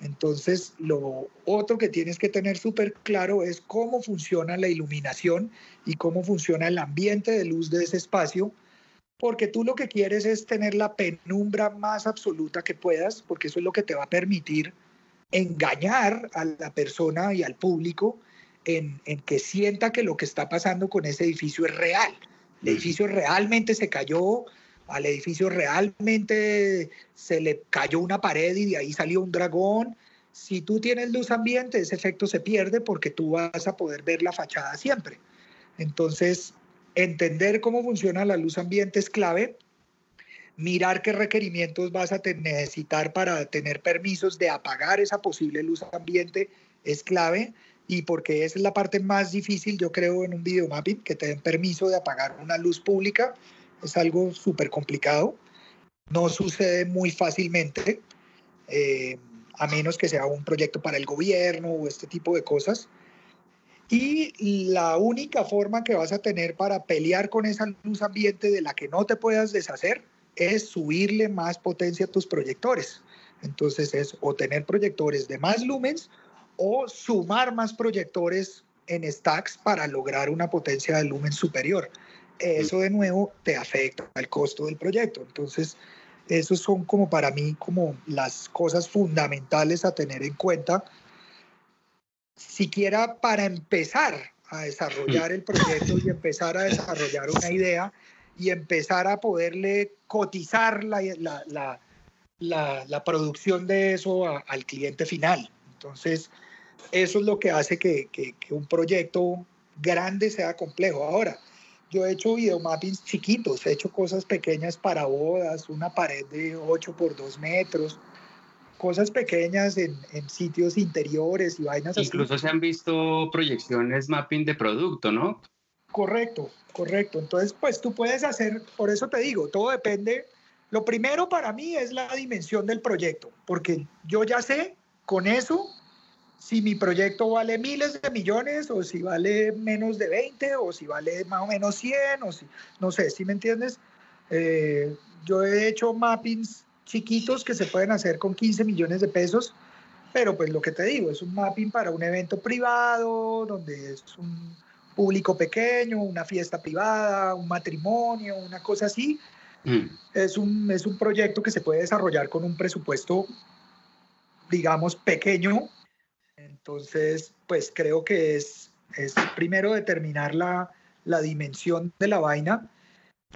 Entonces, lo otro que tienes que tener súper claro es cómo funciona la iluminación y cómo funciona el ambiente de luz de ese espacio, porque tú lo que quieres es tener la penumbra más absoluta que puedas, porque eso es lo que te va a permitir engañar a la persona y al público en, que sienta que lo que está pasando con ese edificio es real. El edificio realmente se cayó, al edificio realmente se le cayó una pared y de ahí salió un dragón. Si tú tienes luz ambiente, ese efecto se pierde porque tú vas a poder ver la fachada siempre. Entonces, entender cómo funciona la luz ambiente es clave. mirar qué requerimientos vas a necesitar para tener permisos de apagar esa posible luz ambiente es clave y porque es la parte más difícil, yo creo, en un videomapping, que te den permiso de apagar una luz pública, es algo súper complicado, no sucede muy fácilmente, eh, a menos que sea un proyecto para el gobierno o este tipo de cosas. Y la única forma que vas a tener para pelear con esa luz ambiente de la que no te puedas deshacer es subirle más potencia a tus proyectores. Entonces es o tener proyectores de más lumens o sumar más proyectores en stacks para lograr una potencia de lumen superior. Eso de nuevo te afecta al costo del proyecto. Entonces, esos son como para mí como las cosas fundamentales a tener en cuenta. Siquiera para empezar a desarrollar el proyecto y empezar a desarrollar una idea y empezar a poderle cotizar la, la, la, la producción de eso al cliente final. Entonces, eso es lo que hace que, que, que, un proyecto grande sea complejo. Ahora, yo he hecho videomappings chiquitos, he hecho cosas pequeñas para bodas, una pared de 8 por 2 metros, cosas pequeñas en, en sitios interiores y vainas Incluso se han visto proyecciones mapping de producto, ¿no? Correcto, correcto. Entonces, pues tú puedes hacer, por eso te digo, todo depende. Lo primero para mí es la dimensión del proyecto, porque yo ya sé con eso si mi proyecto vale miles de millones o si vale menos de 20 o si vale más o menos 100 o si, no sé, si me entiendes? Eh, yo he hecho mappings chiquitos que se pueden hacer con 15 millones de pesos, pero pues lo que te digo, es un mapping para un evento privado, donde es un público pequeño, una fiesta privada, un matrimonio, una cosa así. Mm. Es, un, es un proyecto que se puede desarrollar con un presupuesto, digamos, pequeño. Entonces, pues creo que es, primero determinar la, la dimensión de la vaina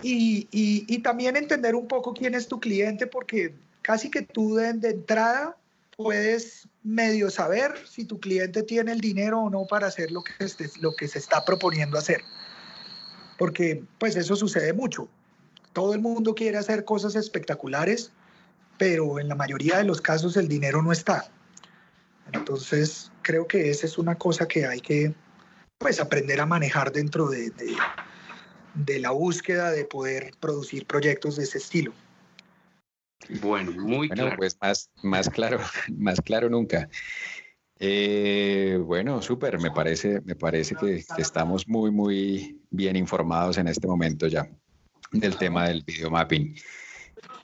y, y, también entender un poco quién es tu cliente, porque casi que tú de, de entrada puedes medio saber si tu cliente tiene el dinero o no para hacer lo que, lo que se está proponiendo hacer. Porque pues eso sucede mucho. Todo el mundo quiere hacer cosas espectaculares, pero en la mayoría de los casos el dinero no está. Entonces creo que esa es una cosa que hay que pues aprender a manejar dentro de, de, de la búsqueda de poder producir proyectos de ese estilo. Bueno, muy bueno, claro. Pues más, más claro, más claro nunca. Eh, bueno, súper, me parece, me parece que, que, estamos muy, muy bien informados en este momento ya del tema del videomapping.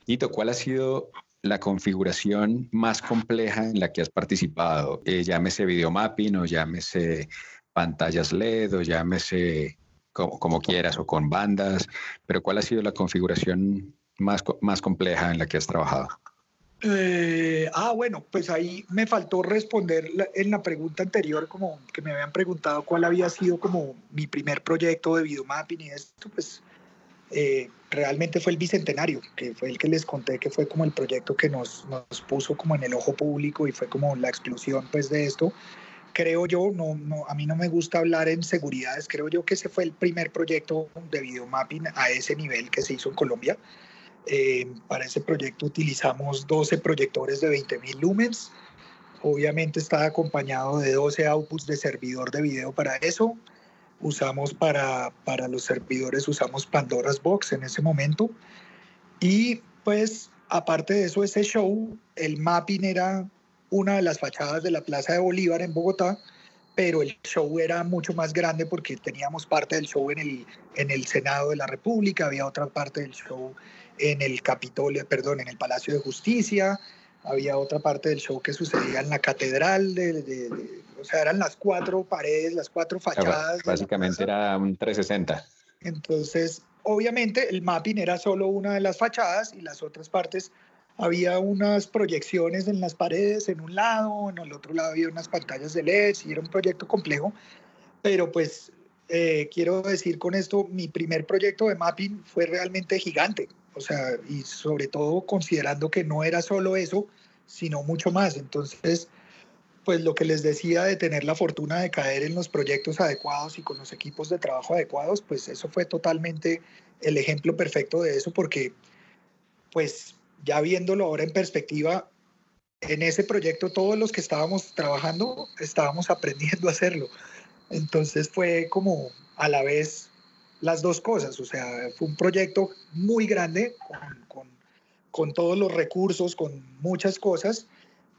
Tito, ¿cuál ha sido la configuración más compleja en la que has participado? Eh, llámese videomapping o llámese pantallas LED o llámese como, como quieras o con bandas, pero ¿cuál ha sido la configuración más, más compleja en la que has trabajado? Eh, ah, bueno, pues ahí me faltó responder en la pregunta anterior, como que me habían preguntado cuál había sido como mi primer proyecto de videomapping y esto, pues eh, realmente fue el Bicentenario, que fue el que les conté que fue como el proyecto que nos, nos puso como en el ojo público y fue como la explosión pues de esto. Creo yo, no, no, a mí no me gusta hablar en seguridades, creo yo que ese fue el primer proyecto de videomapping a ese nivel que se hizo en Colombia. Eh, para ese proyecto utilizamos 12 proyectores de 20.000 lumens. Obviamente está acompañado de 12 outputs de servidor de video para eso. Usamos para, para los servidores, usamos Pandora's Box en ese momento. Y pues aparte de eso, ese show, el mapping era una de las fachadas de la Plaza de Bolívar en Bogotá, pero el show era mucho más grande porque teníamos parte del show en el, en el Senado de la República, había otra parte del show en el Capitolio, perdón, en el Palacio de Justicia, había otra parte del show que sucedía en la catedral, de, de, de, o sea, eran las cuatro paredes, las cuatro fachadas. Básicamente era un 360. Entonces, obviamente el mapping era solo una de las fachadas y las otras partes había unas proyecciones en las paredes en un lado, en el otro lado había unas pantallas de LED, y era un proyecto complejo, pero pues eh, quiero decir con esto, mi primer proyecto de mapping fue realmente gigante, o sea, y sobre todo considerando que no era solo eso, sino mucho más. Entonces, pues lo que les decía de tener la fortuna de caer en los proyectos adecuados y con los equipos de trabajo adecuados, pues eso fue totalmente el ejemplo perfecto de eso, porque pues ya viéndolo ahora en perspectiva, en ese proyecto todos los que estábamos trabajando estábamos aprendiendo a hacerlo. Entonces fue como a la vez las dos cosas, o sea, fue un proyecto muy grande con, con, todos los recursos, con muchas cosas,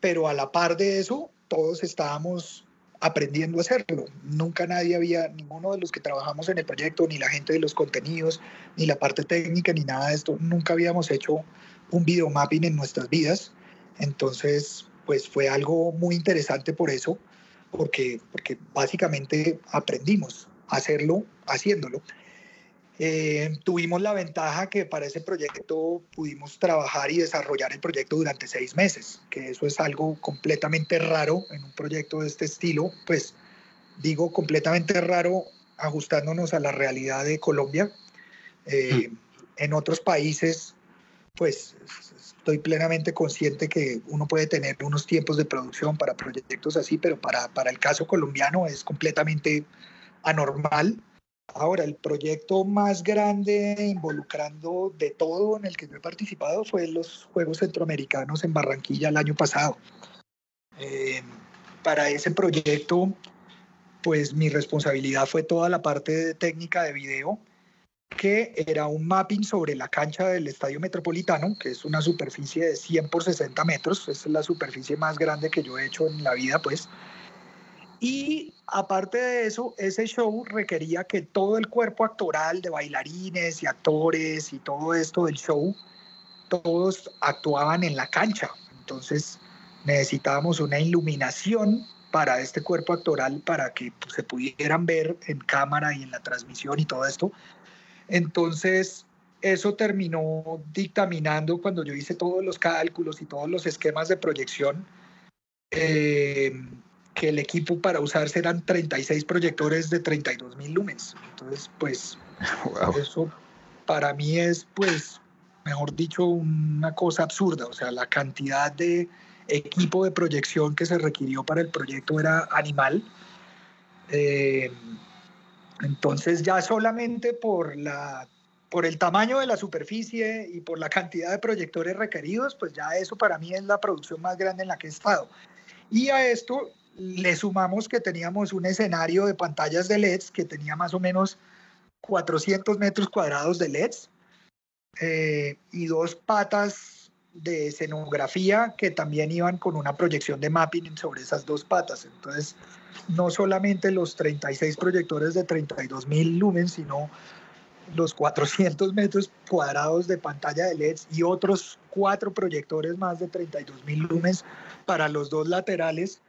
pero a la par de eso todos estábamos aprendiendo a hacerlo. Nunca nadie había, ninguno de los que trabajamos en el proyecto, ni la gente de los contenidos, ni la parte técnica, ni nada de esto, nunca habíamos hecho un video mapping en nuestras vidas. Entonces, pues fue algo muy interesante por eso, porque, porque básicamente aprendimos a hacerlo haciéndolo. Eh, tuvimos la ventaja que para ese proyecto pudimos trabajar y desarrollar el proyecto durante seis meses, que eso es algo completamente raro en un proyecto de este estilo, pues digo completamente raro ajustándonos a la realidad de Colombia. Eh, mm. En otros países, pues estoy plenamente consciente que uno puede tener unos tiempos de producción para proyectos así, pero para, para el caso colombiano es completamente anormal. Ahora, el proyecto más grande involucrando de todo en el que yo he participado fue los Juegos Centroamericanos en Barranquilla el año pasado. Eh, para ese proyecto, pues mi responsabilidad fue toda la parte técnica de video que era un mapping sobre la cancha del Estadio Metropolitano, que es una superficie de 100 por 60 metros, es la superficie más grande que yo he hecho en la vida, pues. Y aparte de eso, ese show requería que todo el cuerpo actoral de bailarines y actores y todo esto del show, todos actuaban en la cancha. Entonces necesitábamos una iluminación para este cuerpo actoral para que pues, se pudieran ver en cámara y en la transmisión y todo esto entonces, eso terminó dictaminando cuando yo hice todos los cálculos y todos los esquemas de proyección, eh, que el equipo para usarse eran 36 proyectores de 32 mil lumens. Entonces, pues, eso para mí es, pues, mejor dicho, una cosa absurda. O sea, la cantidad de equipo de proyección que se requirió para el proyecto era animal. Eh, entonces ya solamente por, la, por el tamaño de la superficie y por la cantidad de proyectores requeridos, pues ya eso para mí es la producción más grande en la que he estado. Y a esto le sumamos que teníamos un escenario de pantallas de LEDs que tenía más o menos 400 metros cuadrados de LEDs eh, y dos patas de escenografía que también iban con una proyección de mapping sobre esas dos patas. Entonces, no solamente los 36 proyectores de 32 mil lumens, sino los 400 metros cuadrados de pantalla de LEDs y otros cuatro proyectores más de 32 mil lumens para los dos laterales,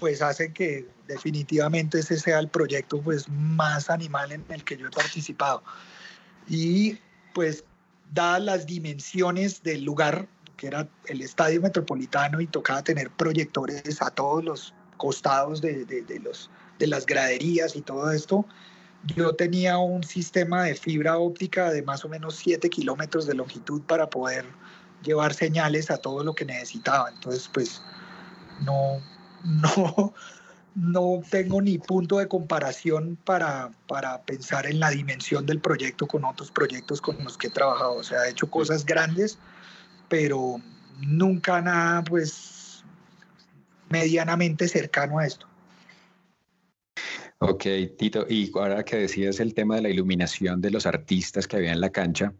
pues hacen que definitivamente ese sea el proyecto pues más animal en el que yo he participado. Y pues dadas las dimensiones del lugar, que era el estadio metropolitano y tocaba tener proyectores a todos los costados de, de, los, de las graderías y todo esto, yo tenía un sistema de fibra óptica de más o menos 7 kilómetros de longitud para poder llevar señales a todo lo que necesitaba. Entonces, pues no, no, no tengo ni punto de comparación para, para pensar en la dimensión del proyecto con otros proyectos con los que he trabajado. O sea, he hecho cosas grandes, pero nunca nada, pues medianamente cercano a esto. Ok, Tito, y ahora que decías el tema de la iluminación de los artistas que había en la cancha,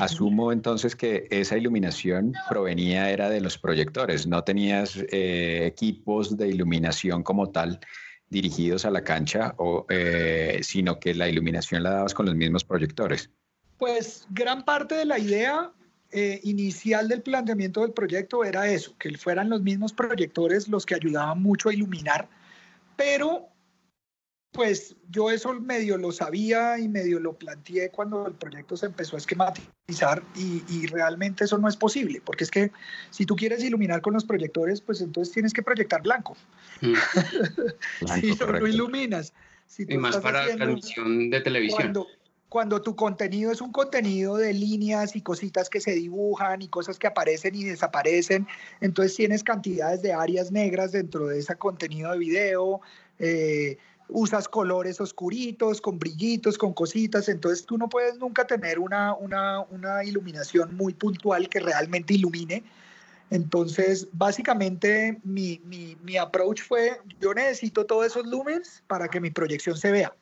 asumo entonces que esa iluminación provenía era de los proyectores, no tenías eh, equipos de iluminación como tal dirigidos a la cancha, o, eh, sino que la iluminación la dabas con los mismos proyectores. Pues gran parte de la idea eh, inicial del planteamiento del proyecto era eso, que fueran los mismos proyectores los que ayudaban mucho a iluminar, pero pues yo eso medio lo sabía y medio lo planteé cuando el proyecto se empezó a esquematizar y, realmente eso no es posible, porque es que si tú quieres iluminar con los proyectores, pues entonces tienes que proyectar blanco. Mm. si no, iluminas. y más para la transmisión de televisión cuando tu contenido es un contenido de líneas y cositas que se dibujan y cosas que aparecen y desaparecen, entonces tienes cantidades de áreas negras dentro de ese contenido de video, eh, usas colores oscuritos, con brillitos, con cositas, entonces tú no puedes nunca tener una, una, una iluminación muy puntual que realmente ilumine. Entonces, básicamente mi, mi, mi approach fue, yo necesito todos esos lumens para que mi proyección se vea,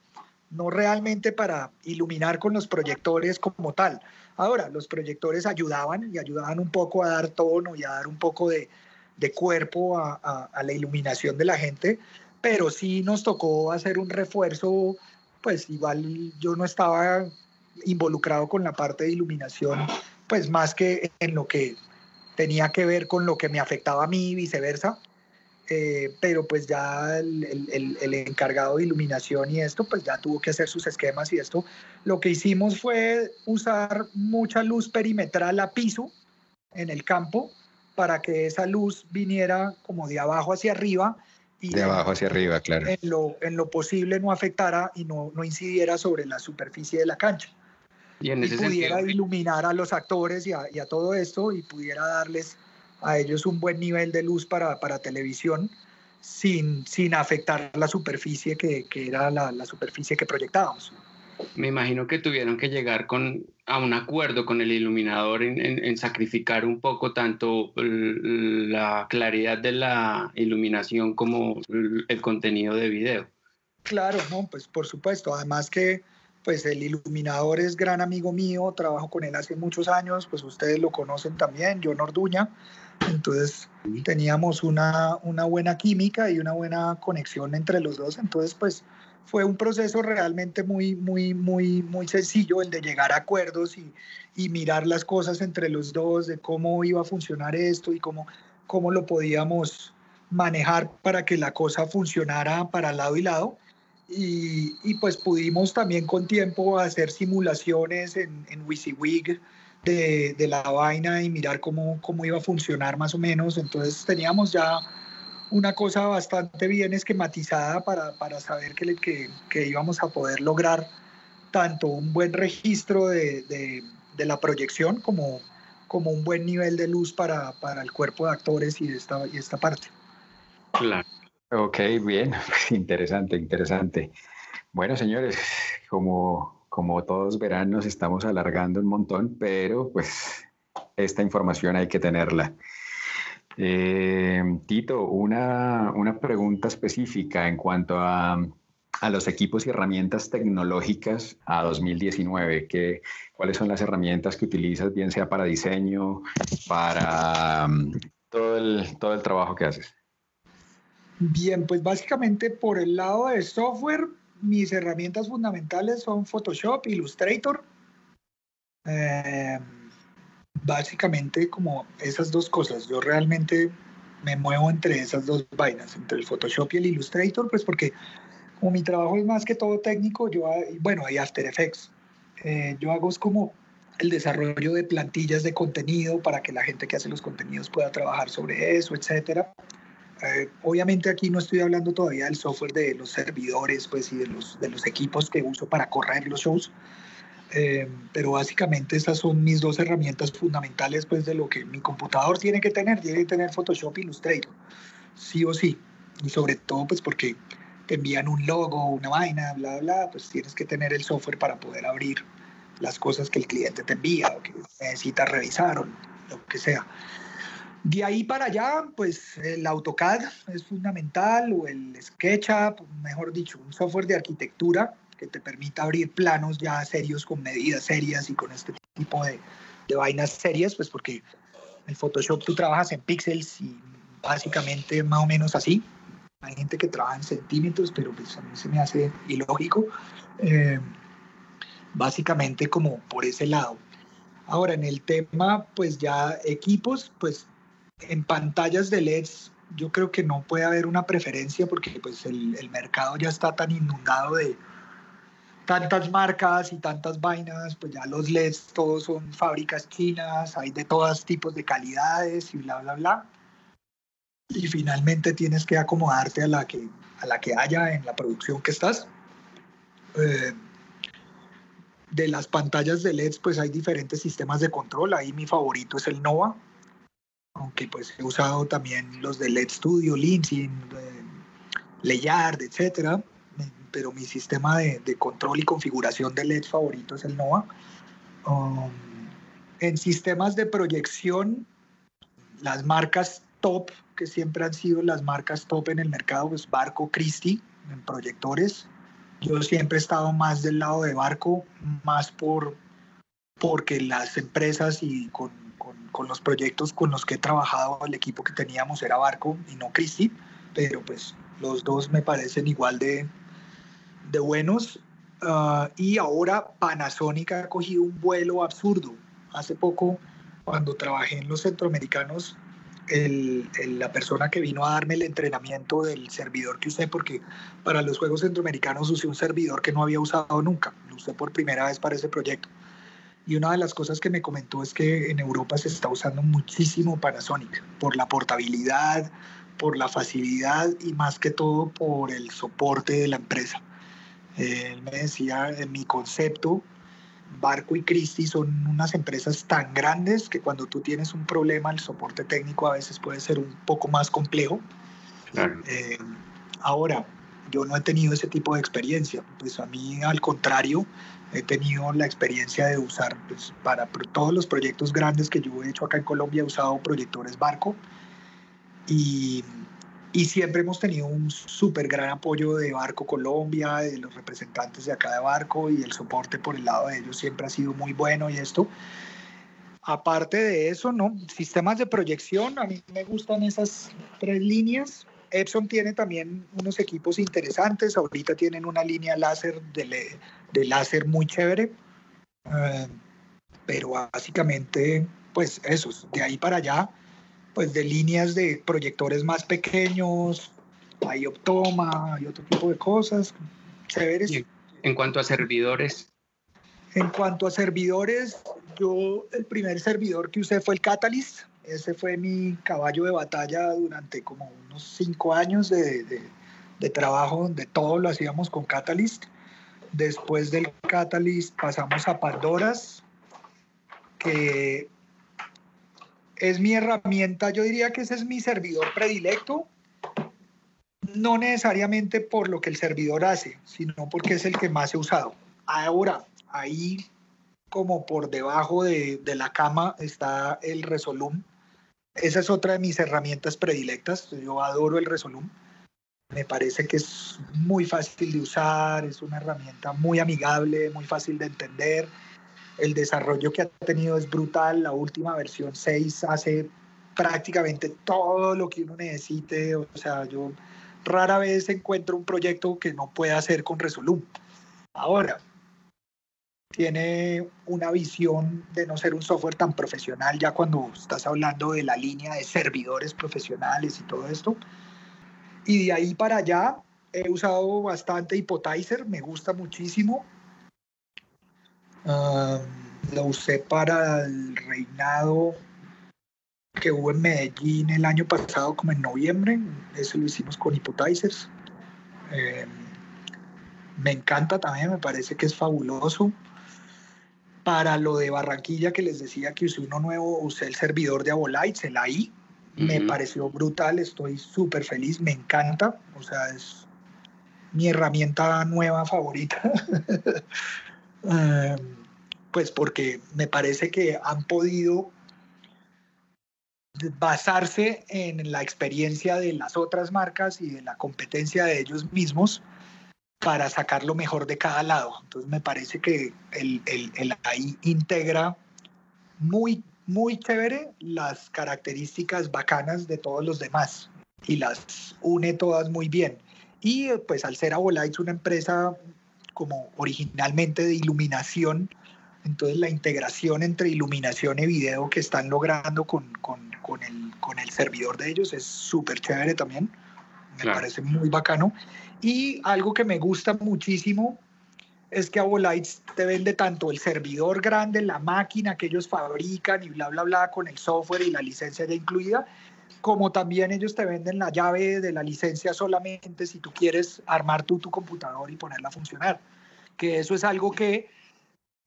no realmente para iluminar con los proyectores como tal. Ahora, los proyectores ayudaban y ayudaban un poco a dar tono y a dar un poco de, de cuerpo a, a, a la iluminación de la gente, pero sí nos tocó hacer un refuerzo, pues igual yo no estaba involucrado con la parte de iluminación, pues más que en lo que tenía que ver con lo que me afectaba a mí y viceversa. Eh, pero pues ya el, el, el, encargado de iluminación y esto, pues ya tuvo que hacer sus esquemas y esto. Lo que hicimos fue usar mucha luz perimetral a piso en el campo para que esa luz viniera como de abajo hacia arriba y de abajo hacia arriba, claro. En lo, en lo posible no afectara y no, no incidiera sobre la superficie de la cancha. Y, en ese y pudiera sentido, iluminar a los actores y a, y a, todo esto y pudiera darles a ellos un buen nivel de luz para, para televisión sin, sin afectar la superficie que, que era la, la superficie que proyectábamos me imagino que tuvieron que llegar con, a un acuerdo con el iluminador en, en, en, sacrificar un poco tanto la claridad de la iluminación como el contenido de video. Claro, no, pues por supuesto. Además que pues el iluminador es gran amigo mío, trabajo con él hace muchos años, pues ustedes lo conocen también, John Orduña. Entonces teníamos una, una buena química y una buena conexión entre los dos. Entonces, pues fue un proceso realmente muy, muy, muy, muy sencillo el de llegar a acuerdos y, y, mirar las cosas entre los dos, de cómo iba a funcionar esto y cómo, cómo lo podíamos manejar para que la cosa funcionara para lado y lado. Y, y pues pudimos también con tiempo hacer simulaciones en, en WYSIWYG de, de, la vaina y mirar cómo, cómo iba a funcionar más o menos. Entonces teníamos ya una cosa bastante bien esquematizada para, para saber que, que, que, íbamos a poder lograr tanto un buen registro de, de, de, la proyección como, como un buen nivel de luz para, para el cuerpo de actores y esta, y esta parte. Claro. Ok, bien, interesante, interesante. Bueno, señores, como, como todos verán, nos estamos alargando un montón, pero pues esta información hay que tenerla. Eh, Tito, una, una, pregunta específica en cuanto a, a, los equipos y herramientas tecnológicas a 2019. ¿Qué, ¿Cuáles son las herramientas que utilizas, bien sea para diseño, para um, todo, el, todo el trabajo que haces? Bien, pues básicamente por el lado de software, mis herramientas fundamentales son Photoshop, Illustrator. Eh, básicamente como esas dos cosas. Yo realmente me muevo entre esas dos vainas, entre el Photoshop y el Illustrator, pues porque como mi trabajo es más que todo técnico, yo, bueno, hay After Effects. Eh, yo hago es como el desarrollo de plantillas de contenido para que la gente que hace los contenidos pueda trabajar sobre eso, etcétera. Eh, obviamente aquí no estoy hablando todavía del software de los servidores pues, y de los, de los equipos que uso para correr los shows, eh, pero básicamente esas son mis dos herramientas fundamentales pues de lo que mi computador tiene que tener, tiene que tener Photoshop e Illustrator, sí o sí, y sobre todo pues porque te envían un logo, una vaina, bla, bla, pues tienes que tener el software para poder abrir las cosas que el cliente te envía o que necesita revisar o lo que sea. De ahí para allá, pues el AutoCAD es fundamental o el SketchUp, mejor dicho, un software de arquitectura que te permita abrir planos ya serios con medidas serias y con este tipo de, de vainas serias, pues porque el Photoshop tú trabajas en píxeles y básicamente más o menos así. Hay gente que trabaja en centímetros, pero pues a mí se me hace ilógico. Eh, básicamente como por ese lado. Ahora, en el tema, pues ya equipos, pues en pantallas de LEDs yo creo que no puede haber una preferencia porque pues el, el mercado ya está tan inundado de, tantas marcas y tantas vainas, pues ya los LEDs todos son fábricas chinas, hay de todos tipos de calidades y bla, bla, bla. Y finalmente tienes que acomodarte a la que, a la que haya en la producción que estás. Eh, de las pantallas de LEDs, pues hay diferentes sistemas de control. Ahí mi favorito es el Nova, aunque pues he usado también los de LED Studio, Lindsay, eh, etcétera pero mi sistema de, control y configuración de LED favorito es el NOVA. Um, en sistemas de proyección, las marcas top, que siempre han sido las marcas top en el mercado, pues Barco Christie en proyectores. Yo siempre he estado más del lado de Barco, más por porque las empresas y con, con, los proyectos con los que he trabajado, el equipo que teníamos era Barco y no Christie, pero pues los dos me parecen igual de, de buenos. Ah, y ahora Panasonic ha cogido un vuelo absurdo. Hace poco, cuando trabajé en los centroamericanos, el, la persona que vino a darme el entrenamiento del servidor que usé, porque para los Juegos Centroamericanos usé un servidor que no había usado nunca, lo usé por primera vez para ese proyecto. Y una de las cosas que me comentó es que en Europa se está usando muchísimo Panasonic por la portabilidad, por la facilidad y más que todo por el soporte de la empresa. Él me decía, en mi concepto, Barco y Christie son unas empresas tan grandes que cuando tú tienes un problema, el soporte técnico a veces puede ser un poco más complejo. Eh, ahora, yo no he tenido ese tipo de experiencia, pues a mí al contrario, he tenido la experiencia de usar, pues para todos los proyectos grandes que yo he hecho acá en Colombia, he usado proyectores Barco. Y y siempre hemos tenido un súper gran apoyo de Barco Colombia, de los representantes de acá de Barco y el soporte por el lado de ellos siempre ha sido muy bueno y esto. Aparte de eso, ¿no? Sistemas de proyección, a mí me gustan esas tres líneas. Epson tiene también unos equipos interesantes, ahorita tienen una línea láser de, de láser muy chévere, eh, pero básicamente, pues eso, de ahí para allá pues de líneas de proyectores más pequeños, hay Optoma, hay otro tipo de cosas chéveres. en cuanto a servidores? En cuanto a servidores, yo el primer servidor que usé fue el Catalyst. Ese fue mi caballo de batalla durante como unos cinco años de, de, de trabajo donde todo lo hacíamos con Catalyst. Después del Catalyst pasamos a Pandoras, que es mi herramienta, yo diría que ese es mi servidor predilecto, no necesariamente por lo que el servidor hace, sino porque es el que más he usado. Ahora, ahí como por debajo de, la cama está el Resolum. Esa es otra de mis herramientas predilectas. Yo adoro el Resolum. Me parece que es muy fácil de usar, es una herramienta muy amigable, muy fácil de entender el desarrollo que ha tenido es brutal. La última versión 6 hace prácticamente todo lo que uno necesite. O sea, yo rara vez encuentro un proyecto que no pueda hacer con Resolum. Ahora, tiene una visión de no ser un software tan profesional ya cuando estás hablando de la línea de servidores profesionales y todo esto. Y de ahí para allá he usado bastante Hypotizer, me gusta muchísimo. Ah, lo usé para el reinado que hubo en Medellín el año pasado, como en noviembre. Eso lo hicimos con Hypotizers. Eh, me encanta también, me parece que es fabuloso. Para lo de Barranquilla, que les decía que usé uno nuevo, usé el servidor de Abolites, el AI. Me pareció brutal, estoy súper feliz, me encanta. O sea, es mi herramienta nueva favorita. eh, pues porque me parece que han podido basarse en la experiencia de las otras marcas y de la competencia de ellos mismos para sacar lo mejor de cada lado. Entonces me parece que el, el, el AI integra muy, muy chévere las características bacanas de todos los demás y las une todas muy bien. Y pues al ser Abolites una empresa como originalmente de iluminación, entonces la integración entre iluminación y video que están logrando con, con, con, el, con el, servidor de ellos es súper chévere también. Me parece muy bacano. Y algo que me gusta muchísimo es que Avolites te vende tanto el servidor grande, la máquina que ellos fabrican y bla, bla, bla, con el software y la licencia ya incluida, como también ellos te venden la llave de la licencia solamente si tú quieres armar tú tu computador y ponerla a funcionar. Que eso es algo que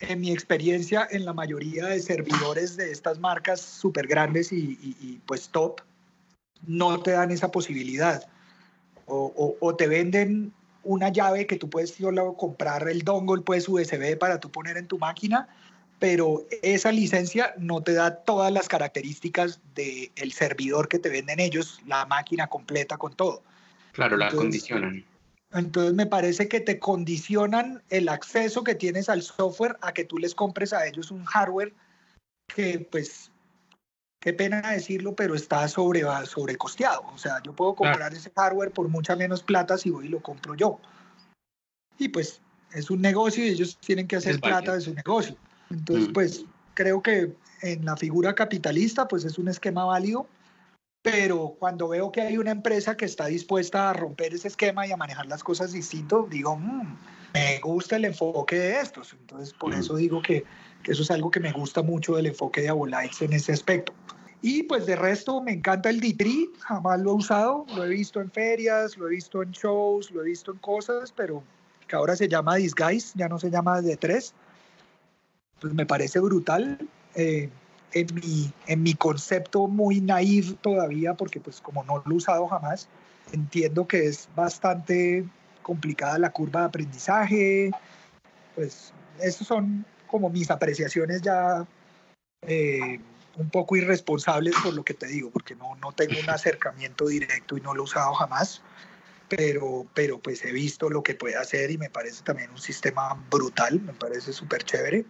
en mi experiencia, en la mayoría de servidores de estas marcas súper grandes y, pues top, no te dan esa posibilidad. O, te venden una llave que tú puedes solo comprar el dongle, pues USB para tú poner en tu máquina, pero esa licencia no te da todas las características del servidor que te venden ellos, la máquina completa con todo. Claro, la condicionan. Entonces me parece que te condicionan el acceso que tienes al software a que tú les compres a ellos un hardware que pues, qué pena decirlo, pero está sobre, sobrecosteado. O sea, yo puedo comprar ese hardware por mucha menos plata si voy y lo compro yo. Y pues es un negocio y ellos tienen que hacer plata de su negocio. Entonces, mm. pues creo que en la figura capitalista, pues es un esquema válido pero cuando veo que hay una empresa que está dispuesta a romper ese esquema y a manejar las cosas distinto, digo, mm, me gusta el enfoque de estos. Entonces, por eso digo que, que, eso es algo que me gusta mucho del enfoque de Abolites en ese aspecto. Y pues de resto me encanta el D3, jamás lo he usado, lo he visto en ferias, lo he visto en shows, lo he visto en cosas, pero que ahora se llama Disguise, ya no se llama D3. Pues me parece brutal. Eh, en mi, en mi concepto muy naive todavía, porque pues como no lo he usado jamás, entiendo que es bastante complicada la curva de aprendizaje, pues esas son como mis apreciaciones ya eh, un poco irresponsables por lo que te digo, porque no, no tengo un acercamiento directo y no lo he usado jamás, pero, pero pues he visto lo que puede hacer y me parece también un sistema brutal, me parece súper chévere.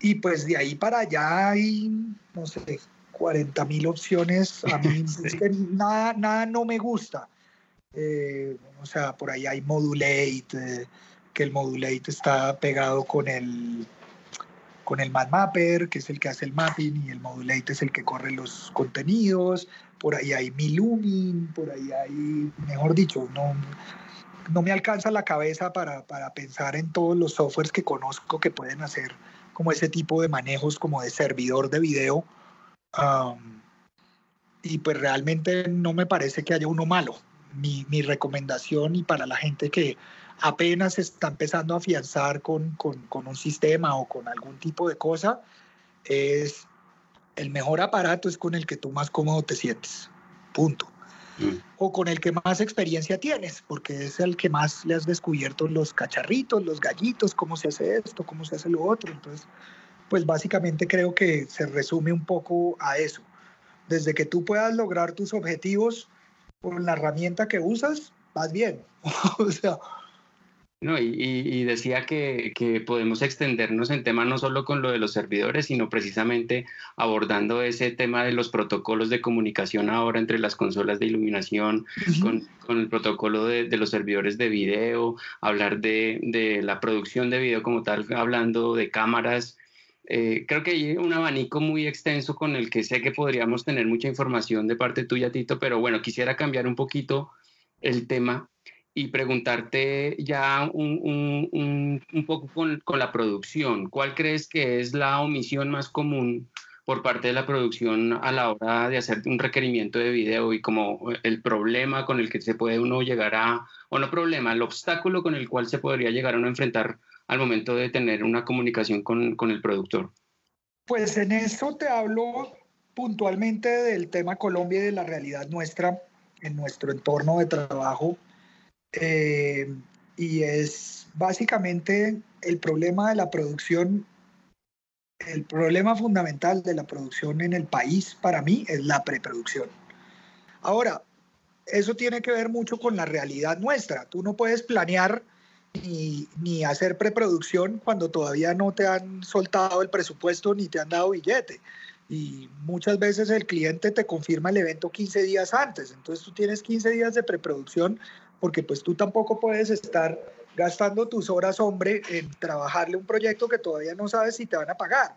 Y pues de ahí para allá hay, no sé, 40 mil opciones. A mí es que nada, nada no me gusta. Eh, o sea, por ahí hay Modulate, eh, que el Modulate está pegado con el, con el Mapper, que es el que hace el mapping, y el Modulate es el que corre los contenidos. Por ahí hay Milumin, por ahí hay, mejor dicho, no, no me alcanza la cabeza para, para pensar en todos los softwares que conozco que pueden hacer como ese tipo de manejos como de servidor de video. y pues realmente no me parece que haya uno malo. Mi, mi, recomendación y para la gente que apenas está empezando a afianzar con, con, con, un sistema o con algún tipo de cosa es el mejor aparato es con el que tú más cómodo te sientes. Punto. O con el que más experiencia tienes, porque es el que más le has descubierto los cacharritos, los gallitos, cómo se hace esto, cómo se hace lo otro. Entonces, pues básicamente creo que se resume un poco a eso. Desde que tú puedas lograr tus objetivos con la herramienta que usas, vas bien. o sea, no, y, decía que, podemos extendernos en tema no solo con lo de los servidores, sino precisamente abordando ese tema de los protocolos de comunicación ahora entre las consolas de iluminación, con, el protocolo de, los servidores de video, hablar de, la producción de video como tal, hablando de cámaras. Eh, creo que hay un abanico muy extenso con el que sé que podríamos tener mucha información de parte tuya, Tito, pero bueno, quisiera cambiar un poquito el tema y preguntarte ya un, un, un poco con, con, la producción. ¿Cuál crees que es la omisión más común por parte de la producción a la hora de hacer un requerimiento de video y como el problema con el que se puede uno llegar a, o no problema, el obstáculo con el cual se podría llegar a uno enfrentar al momento de tener una comunicación con, con el productor? Pues en eso te hablo puntualmente del tema Colombia y de la realidad nuestra en nuestro entorno de trabajo eh, y es básicamente el problema de la producción, el problema fundamental de la producción en el país para mí es la preproducción. Ahora, eso tiene que ver mucho con la realidad nuestra. Tú no puedes planear ni, ni, hacer preproducción cuando todavía no te han soltado el presupuesto ni te han dado billete. Y muchas veces el cliente te confirma el evento 15 días antes. Entonces tú tienes 15 días de preproducción porque pues tú tampoco puedes estar gastando tus horas, hombre, en trabajarle un proyecto que todavía no sabes si te van a pagar.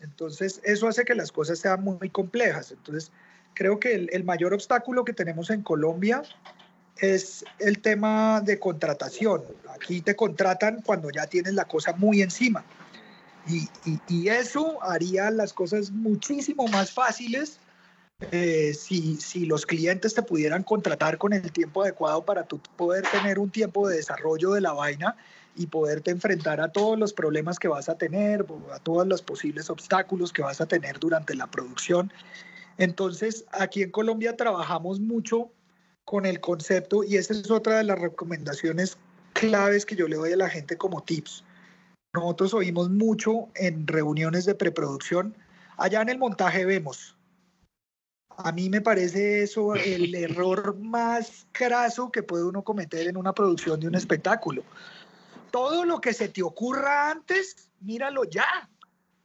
Entonces, eso hace que las cosas sean muy complejas. Entonces, creo que el, mayor obstáculo que tenemos en Colombia es el tema de contratación. Aquí te contratan cuando ya tienes la cosa muy encima. Y, y, y eso haría las cosas muchísimo más fáciles eh, si, si, los clientes te pudieran contratar con el tiempo adecuado para tú poder tener un tiempo de desarrollo de la vaina y poderte enfrentar a todos los problemas que vas a tener, a todos los posibles obstáculos que vas a tener durante la producción. Entonces, aquí en Colombia trabajamos mucho con el concepto y esa es otra de las recomendaciones claves que yo le doy a la gente como tips. Nosotros oímos mucho en reuniones de preproducción. Allá en el montaje vemos. A mí me parece eso el error más craso que puede uno cometer en una producción de un espectáculo. Todo lo que se te ocurra antes, míralo ya.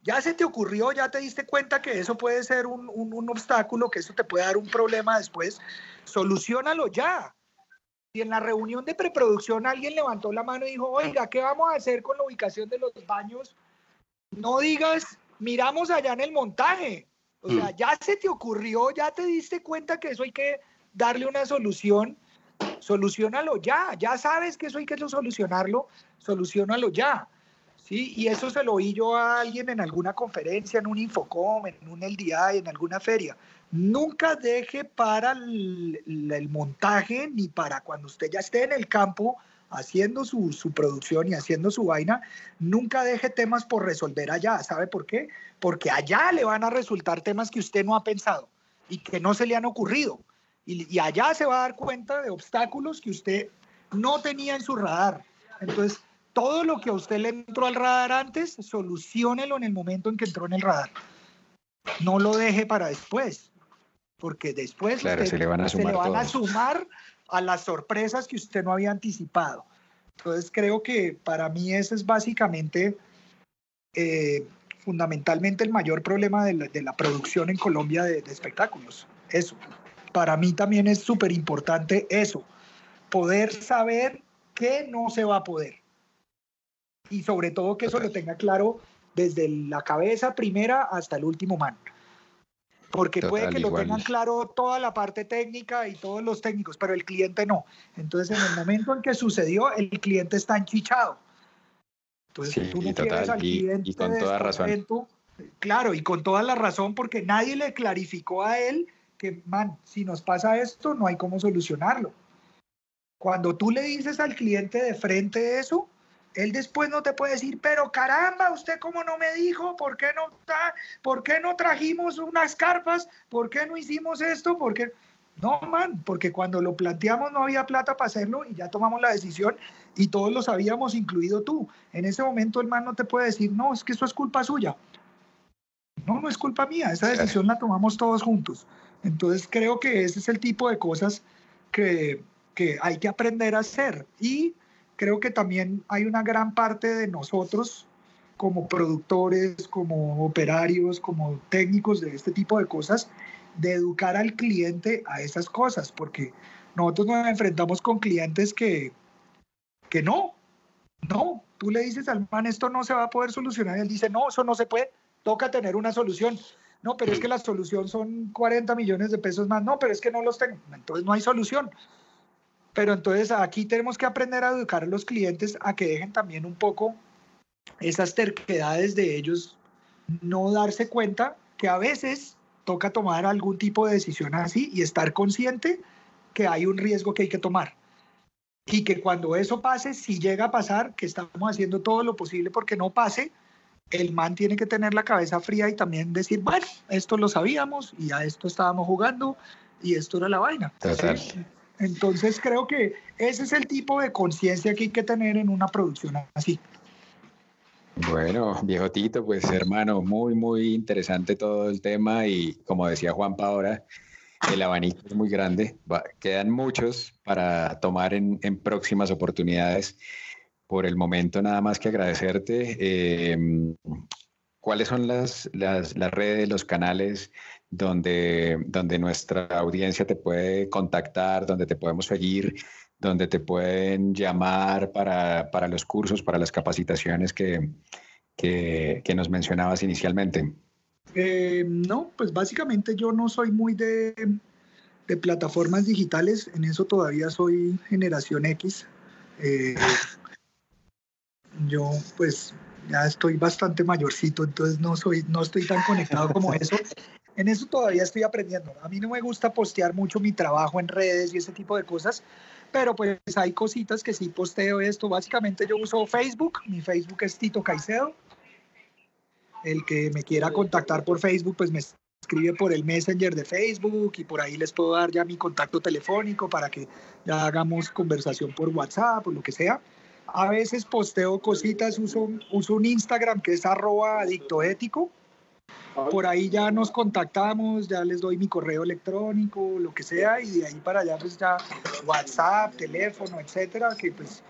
Ya se te ocurrió, ya te diste cuenta que eso puede ser un, un, obstáculo, que eso te puede dar un problema después. Solucionalo ya. Y en la reunión de preproducción alguien levantó la mano y dijo, oiga, ¿qué vamos a hacer con la ubicación de los baños? No digas, miramos allá en el montaje. O sea, mm. ya se te ocurrió, ya te diste cuenta que eso hay que darle una solución. Solucionalo ya, ya sabes que eso hay que solucionarlo, solucionalo ya. ¿sí? Y eso se lo oí yo a alguien en alguna conferencia, en un Infocom, en un LDI, en alguna feria. Nunca deje para el, montaje ni para cuando usted ya esté en el campo haciendo su, su, producción y haciendo su vaina, nunca deje temas por resolver allá. ¿Sabe por qué? Porque allá le van a resultar temas que usted no ha pensado y que no se le han ocurrido. Y, y allá se va a dar cuenta de obstáculos que usted no tenía en su radar. Entonces, todo lo que a usted le entró al radar antes, solucionelo en el momento en que entró en el radar. No lo deje para después, porque después se le van a sumar, van a, sumar a las sorpresas que usted no había anticipado. Entonces creo que para mí ese es básicamente, eh, fundamentalmente el mayor problema de la, producción en Colombia de, de espectáculos. Eso. Para mí también es súper importante eso, poder saber qué no se va a poder y sobre todo que eso lo tenga claro desde la cabeza primera hasta el último man. Porque puede que lo tengan claro toda la parte técnica y todos los técnicos, pero el cliente no. Entonces, en el momento en que sucedió, el cliente está enchichado. Entonces, tú no quieres al cliente y, con toda razón. Claro, y con toda la razón, porque nadie le clarificó a él que, man, si nos pasa esto, no hay cómo solucionarlo. Cuando tú le dices al cliente de frente eso, él después no te puede decir, pero caramba, usted cómo no me dijo, ¿por qué no, ¿por qué no trajimos unas carpas? ¿Por qué no hicimos esto? ¿Por qué? No, man, porque cuando lo planteamos no había plata para hacerlo y ya tomamos la decisión y todos lo sabíamos, incluido tú. En ese momento el man no te puede decir, no, es que eso es culpa suya. No, no es culpa mía, esa decisión la tomamos todos juntos. Entonces creo que ese es el tipo de cosas que, que hay que aprender a hacer. Y creo que también hay una gran parte de nosotros como productores, como operarios, como técnicos de este tipo de cosas, de educar al cliente a esas cosas, porque nosotros nos enfrentamos con clientes que, que no, no, tú le dices al man, esto no se va a poder solucionar, y él dice, no, eso no se puede, toca tener una solución. No, pero es que la solución son 40 millones de pesos más. No, pero es que no los tengo. Entonces no hay solución. Pero entonces aquí tenemos que aprender a educar a los clientes a que dejen también un poco esas terquedades de ellos, no darse cuenta que a veces toca tomar algún tipo de decisión así y estar consciente que hay un riesgo que hay que tomar. Y que cuando eso pase, si llega a pasar, que estamos haciendo todo lo posible porque no pase, el man tiene que tener la cabeza fría y también decir, bueno, esto lo sabíamos y a esto estábamos jugando y esto era la vaina. Entonces creo que ese es el tipo de conciencia que hay que tener en una producción así. Bueno, viejo Tito, pues hermano, muy, muy interesante todo el tema y como decía Juanpa ahora, el abanico es muy grande, quedan muchos para tomar en, próximas oportunidades. Por el momento nada más que agradecerte. Eh, ¿Cuáles son las, las, las redes, los canales donde, donde nuestra audiencia te puede contactar, donde te podemos seguir, donde te pueden llamar para, para los cursos, para las capacitaciones que, que, que nos mencionabas inicialmente? Eh, no, pues básicamente yo no soy muy de, de, plataformas digitales, en eso todavía soy generación X. Eh, yo pues ya estoy bastante mayorcito, entonces no, soy, no estoy tan conectado como eso. En eso todavía estoy aprendiendo. A mí no me gusta postear mucho mi trabajo en redes y ese tipo de cosas, pero pues hay cositas que sí posteo esto. Básicamente yo uso Facebook, mi Facebook es Tito Caicedo. El que me quiera contactar por Facebook, pues me escribe por el Messenger de Facebook y por ahí les puedo dar ya mi contacto telefónico para que ya hagamos conversación por WhatsApp o lo que sea. A veces posteo cositas, uso, uso un Instagram que es arroba adictoético. Por ahí ya nos contactamos, ya les doy mi correo electrónico, lo que sea, y de ahí para allá pues ya WhatsApp, teléfono, etcétera, que pues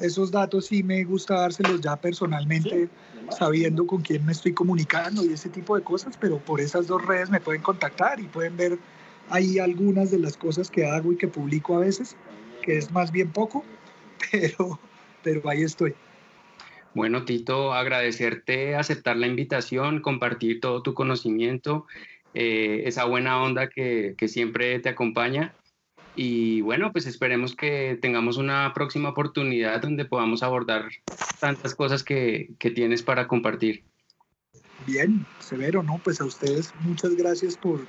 esos datos sí me gusta dárselos ya personalmente, sabiendo con quién me estoy comunicando y ese tipo de cosas, pero por esas dos redes me pueden contactar y pueden ver ahí algunas de las cosas que hago y que publico a veces, que es más bien poco, pero pero ahí estoy. Bueno, Tito, agradecerte aceptar la invitación, compartir todo tu conocimiento, eh, esa buena onda que, que, siempre te acompaña. Y bueno, pues esperemos que tengamos una próxima oportunidad donde podamos abordar tantas cosas que, que tienes para compartir. Bien, Severo, ¿no? Pues a ustedes muchas gracias por,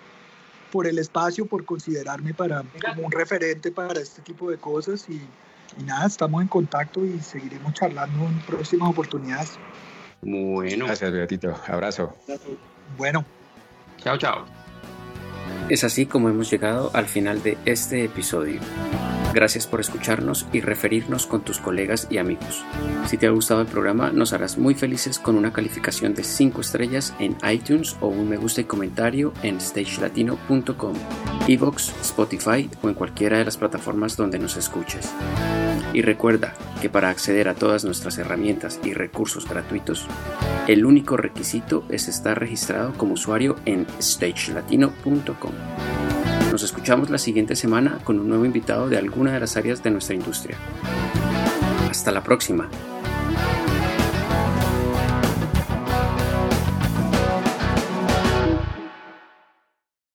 por el espacio, por considerarme para, como un referente para este tipo de cosas y, y nada, estamos en contacto y seguiremos charlando en próximas oportunidades. Bueno. Gracias, Beatito. Abrazo. Bueno. Chao, chao. Es así como hemos llegado al final de este episodio. Gracias por escucharnos y referirnos con tus colegas y amigos. Si te ha gustado el programa, nos harás muy felices con una calificación de 5 estrellas en iTunes o un me gusta y comentario en stagelatino.com, Evox, Spotify o en cualquiera de las plataformas donde nos escuches. Y recuerda que para acceder a todas nuestras herramientas y recursos gratuitos, el único requisito es estar registrado como usuario en stagelatino.com. Nos escuchamos la siguiente semana con un nuevo invitado de alguna de las áreas de nuestra industria. Hasta la próxima.